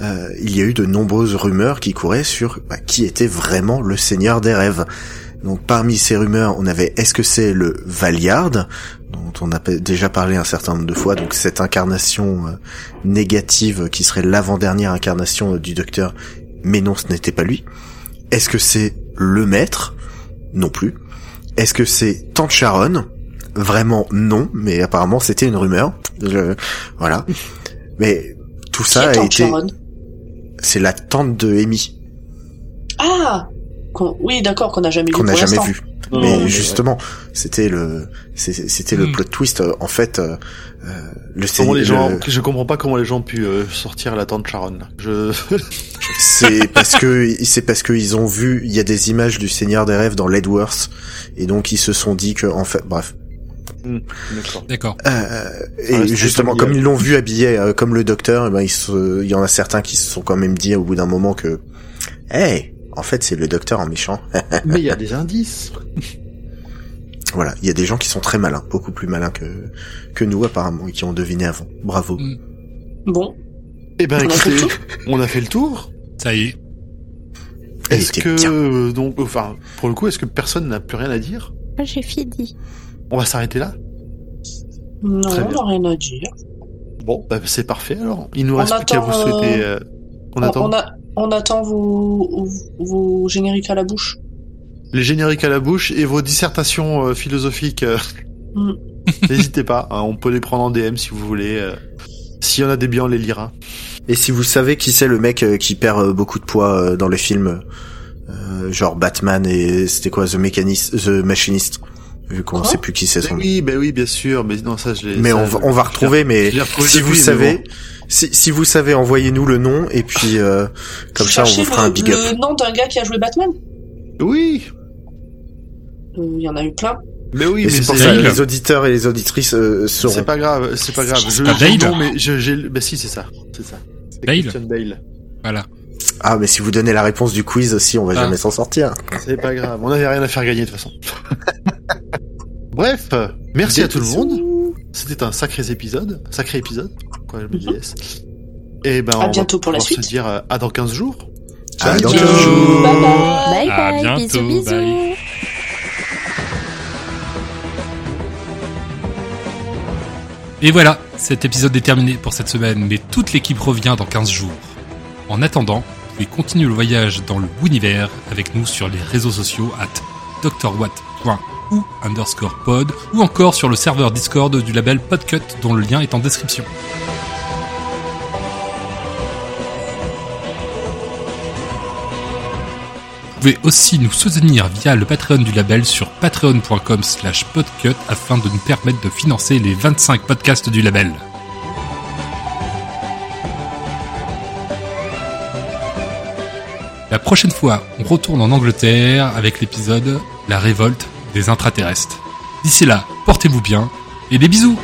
euh, il y a eu de nombreuses rumeurs qui couraient sur bah, qui était vraiment le Seigneur des Rêves. Donc parmi ces rumeurs, on avait est-ce que c'est le Valiard, on a déjà parlé un certain nombre de fois, donc cette incarnation euh, négative qui serait l'avant-dernière incarnation euh, du Docteur, mais non, ce n'était pas lui. Est-ce que c'est le Maître? Non plus. Est-ce que c'est Tante Sharon Vraiment non, mais apparemment c'était une rumeur. Je- Voilà. Mais tout ça a été. C'est la tante de Amy Ah Oui, d'accord, qu'on n'a jamais vu qu'on n'a jamais l'instant. vu. Non, mais mais justement, c'était le, c'est- c'était le Hmm. plot twist. euh, En fait, euh, euh, le Comment les gens, le- je comprends pas comment les gens ont pu euh, sortir la tante Sharon. là. Je. c'est parce que c'est parce que ils ont vu, il y a des images du Seigneur des rêves dans Ledworth, et donc ils se sont dit que en fait, bref. Hmm, D'accord. D'accord. Euh, et justement, comme ils l'ont vu habillé euh, comme le docteur, eh ben, il, se- il y en a certains qui se sont quand même dit au bout d'un moment que, hey, en fait, c'est le docteur en méchant. Mais il y a des indices. voilà, il y a des gens qui sont très malins, beaucoup plus malins que que nous apparemment, et qui ont deviné avant. Bravo. Mm. Bon, Eh ben On a fait le écoutez, tour on a fait le tour. Ça y est. Est-ce que bien. euh, donc, enfin, pour le coup, est-ce que personne n'a plus rien à dire? Moi, j'ai fini. On va s'arrêter là? Non, on n'a rien à dire. Bon, bah, c'est parfait alors. Il nous On reste plus qu'à vous souhaiter. euh, On, On, attend on a- on attend vos, vos génériques à la bouche. les génériques à la bouche et vos dissertations euh, philosophiques. euh, Mm. N'hésitez pas, hein, on peut les prendre en DM si vous voulez. euh, S'il y en a des biens, on les lira. Et si vous savez qui c'est le mec euh, qui perd euh, beaucoup de poids euh, dans les films, euh, genre Batman et c'était quoi The Mechanist, The Machinist, vu qu'on sait plus qui c'est son. Mais oui, ben oui, bien sûr, mais non, ça je l'ai. Mais ça, on va, on va retrouver, mais si depuis, vous mais savez, bon. Si, si vous savez, envoyez-nous le nom et puis euh, comme ça on vous fera le, un big up. le nom d'un gars qui a joué Batman. Oui, Euh, Il y en a eu plein. mais oui, Et mais c'est pour c'est ça, Dale. les auditeurs et les auditrices euh, c'est sauront. pas grave, c'est pas grave. Je, pas Dale non, mais je, j'ai, bah si, c'est ça, c'est ça. C'est Dale Christian Bale. Voilà. Ah, mais si vous donnez la réponse du quiz aussi, on va Ah. jamais s'en sortir. C'est pas grave, on n'avait rien à faire gagner de toute façon. Bref, merci à tout le monde. C'était un sacré épisode, sacré épisode. Quoi, je me dis yes. Et ben, À on va bientôt pour la suite. se dire euh, à dans 15 jours. À dans Ciao. 15 jours. Bye bye. Bye À bye, bientôt, bisous bisous. bye. Et voilà, cet épisode est terminé pour cette semaine, mais toute l'équipe revient dans 15 jours. En attendant, vous pouvez continuer le voyage dans le univers avec nous sur les réseaux sociaux at drwatt.ou underscore pod ou encore sur le serveur Discord du label Podcut dont le lien est en description. Vous pouvez aussi nous soutenir via le Patreon du label sur patreon.com slash podcut afin de nous permettre de financer les 25 podcasts du label. La prochaine fois, on retourne en Angleterre avec l'épisode La révolte des intraterrestres. D'ici là, portez-vous bien et des bisous.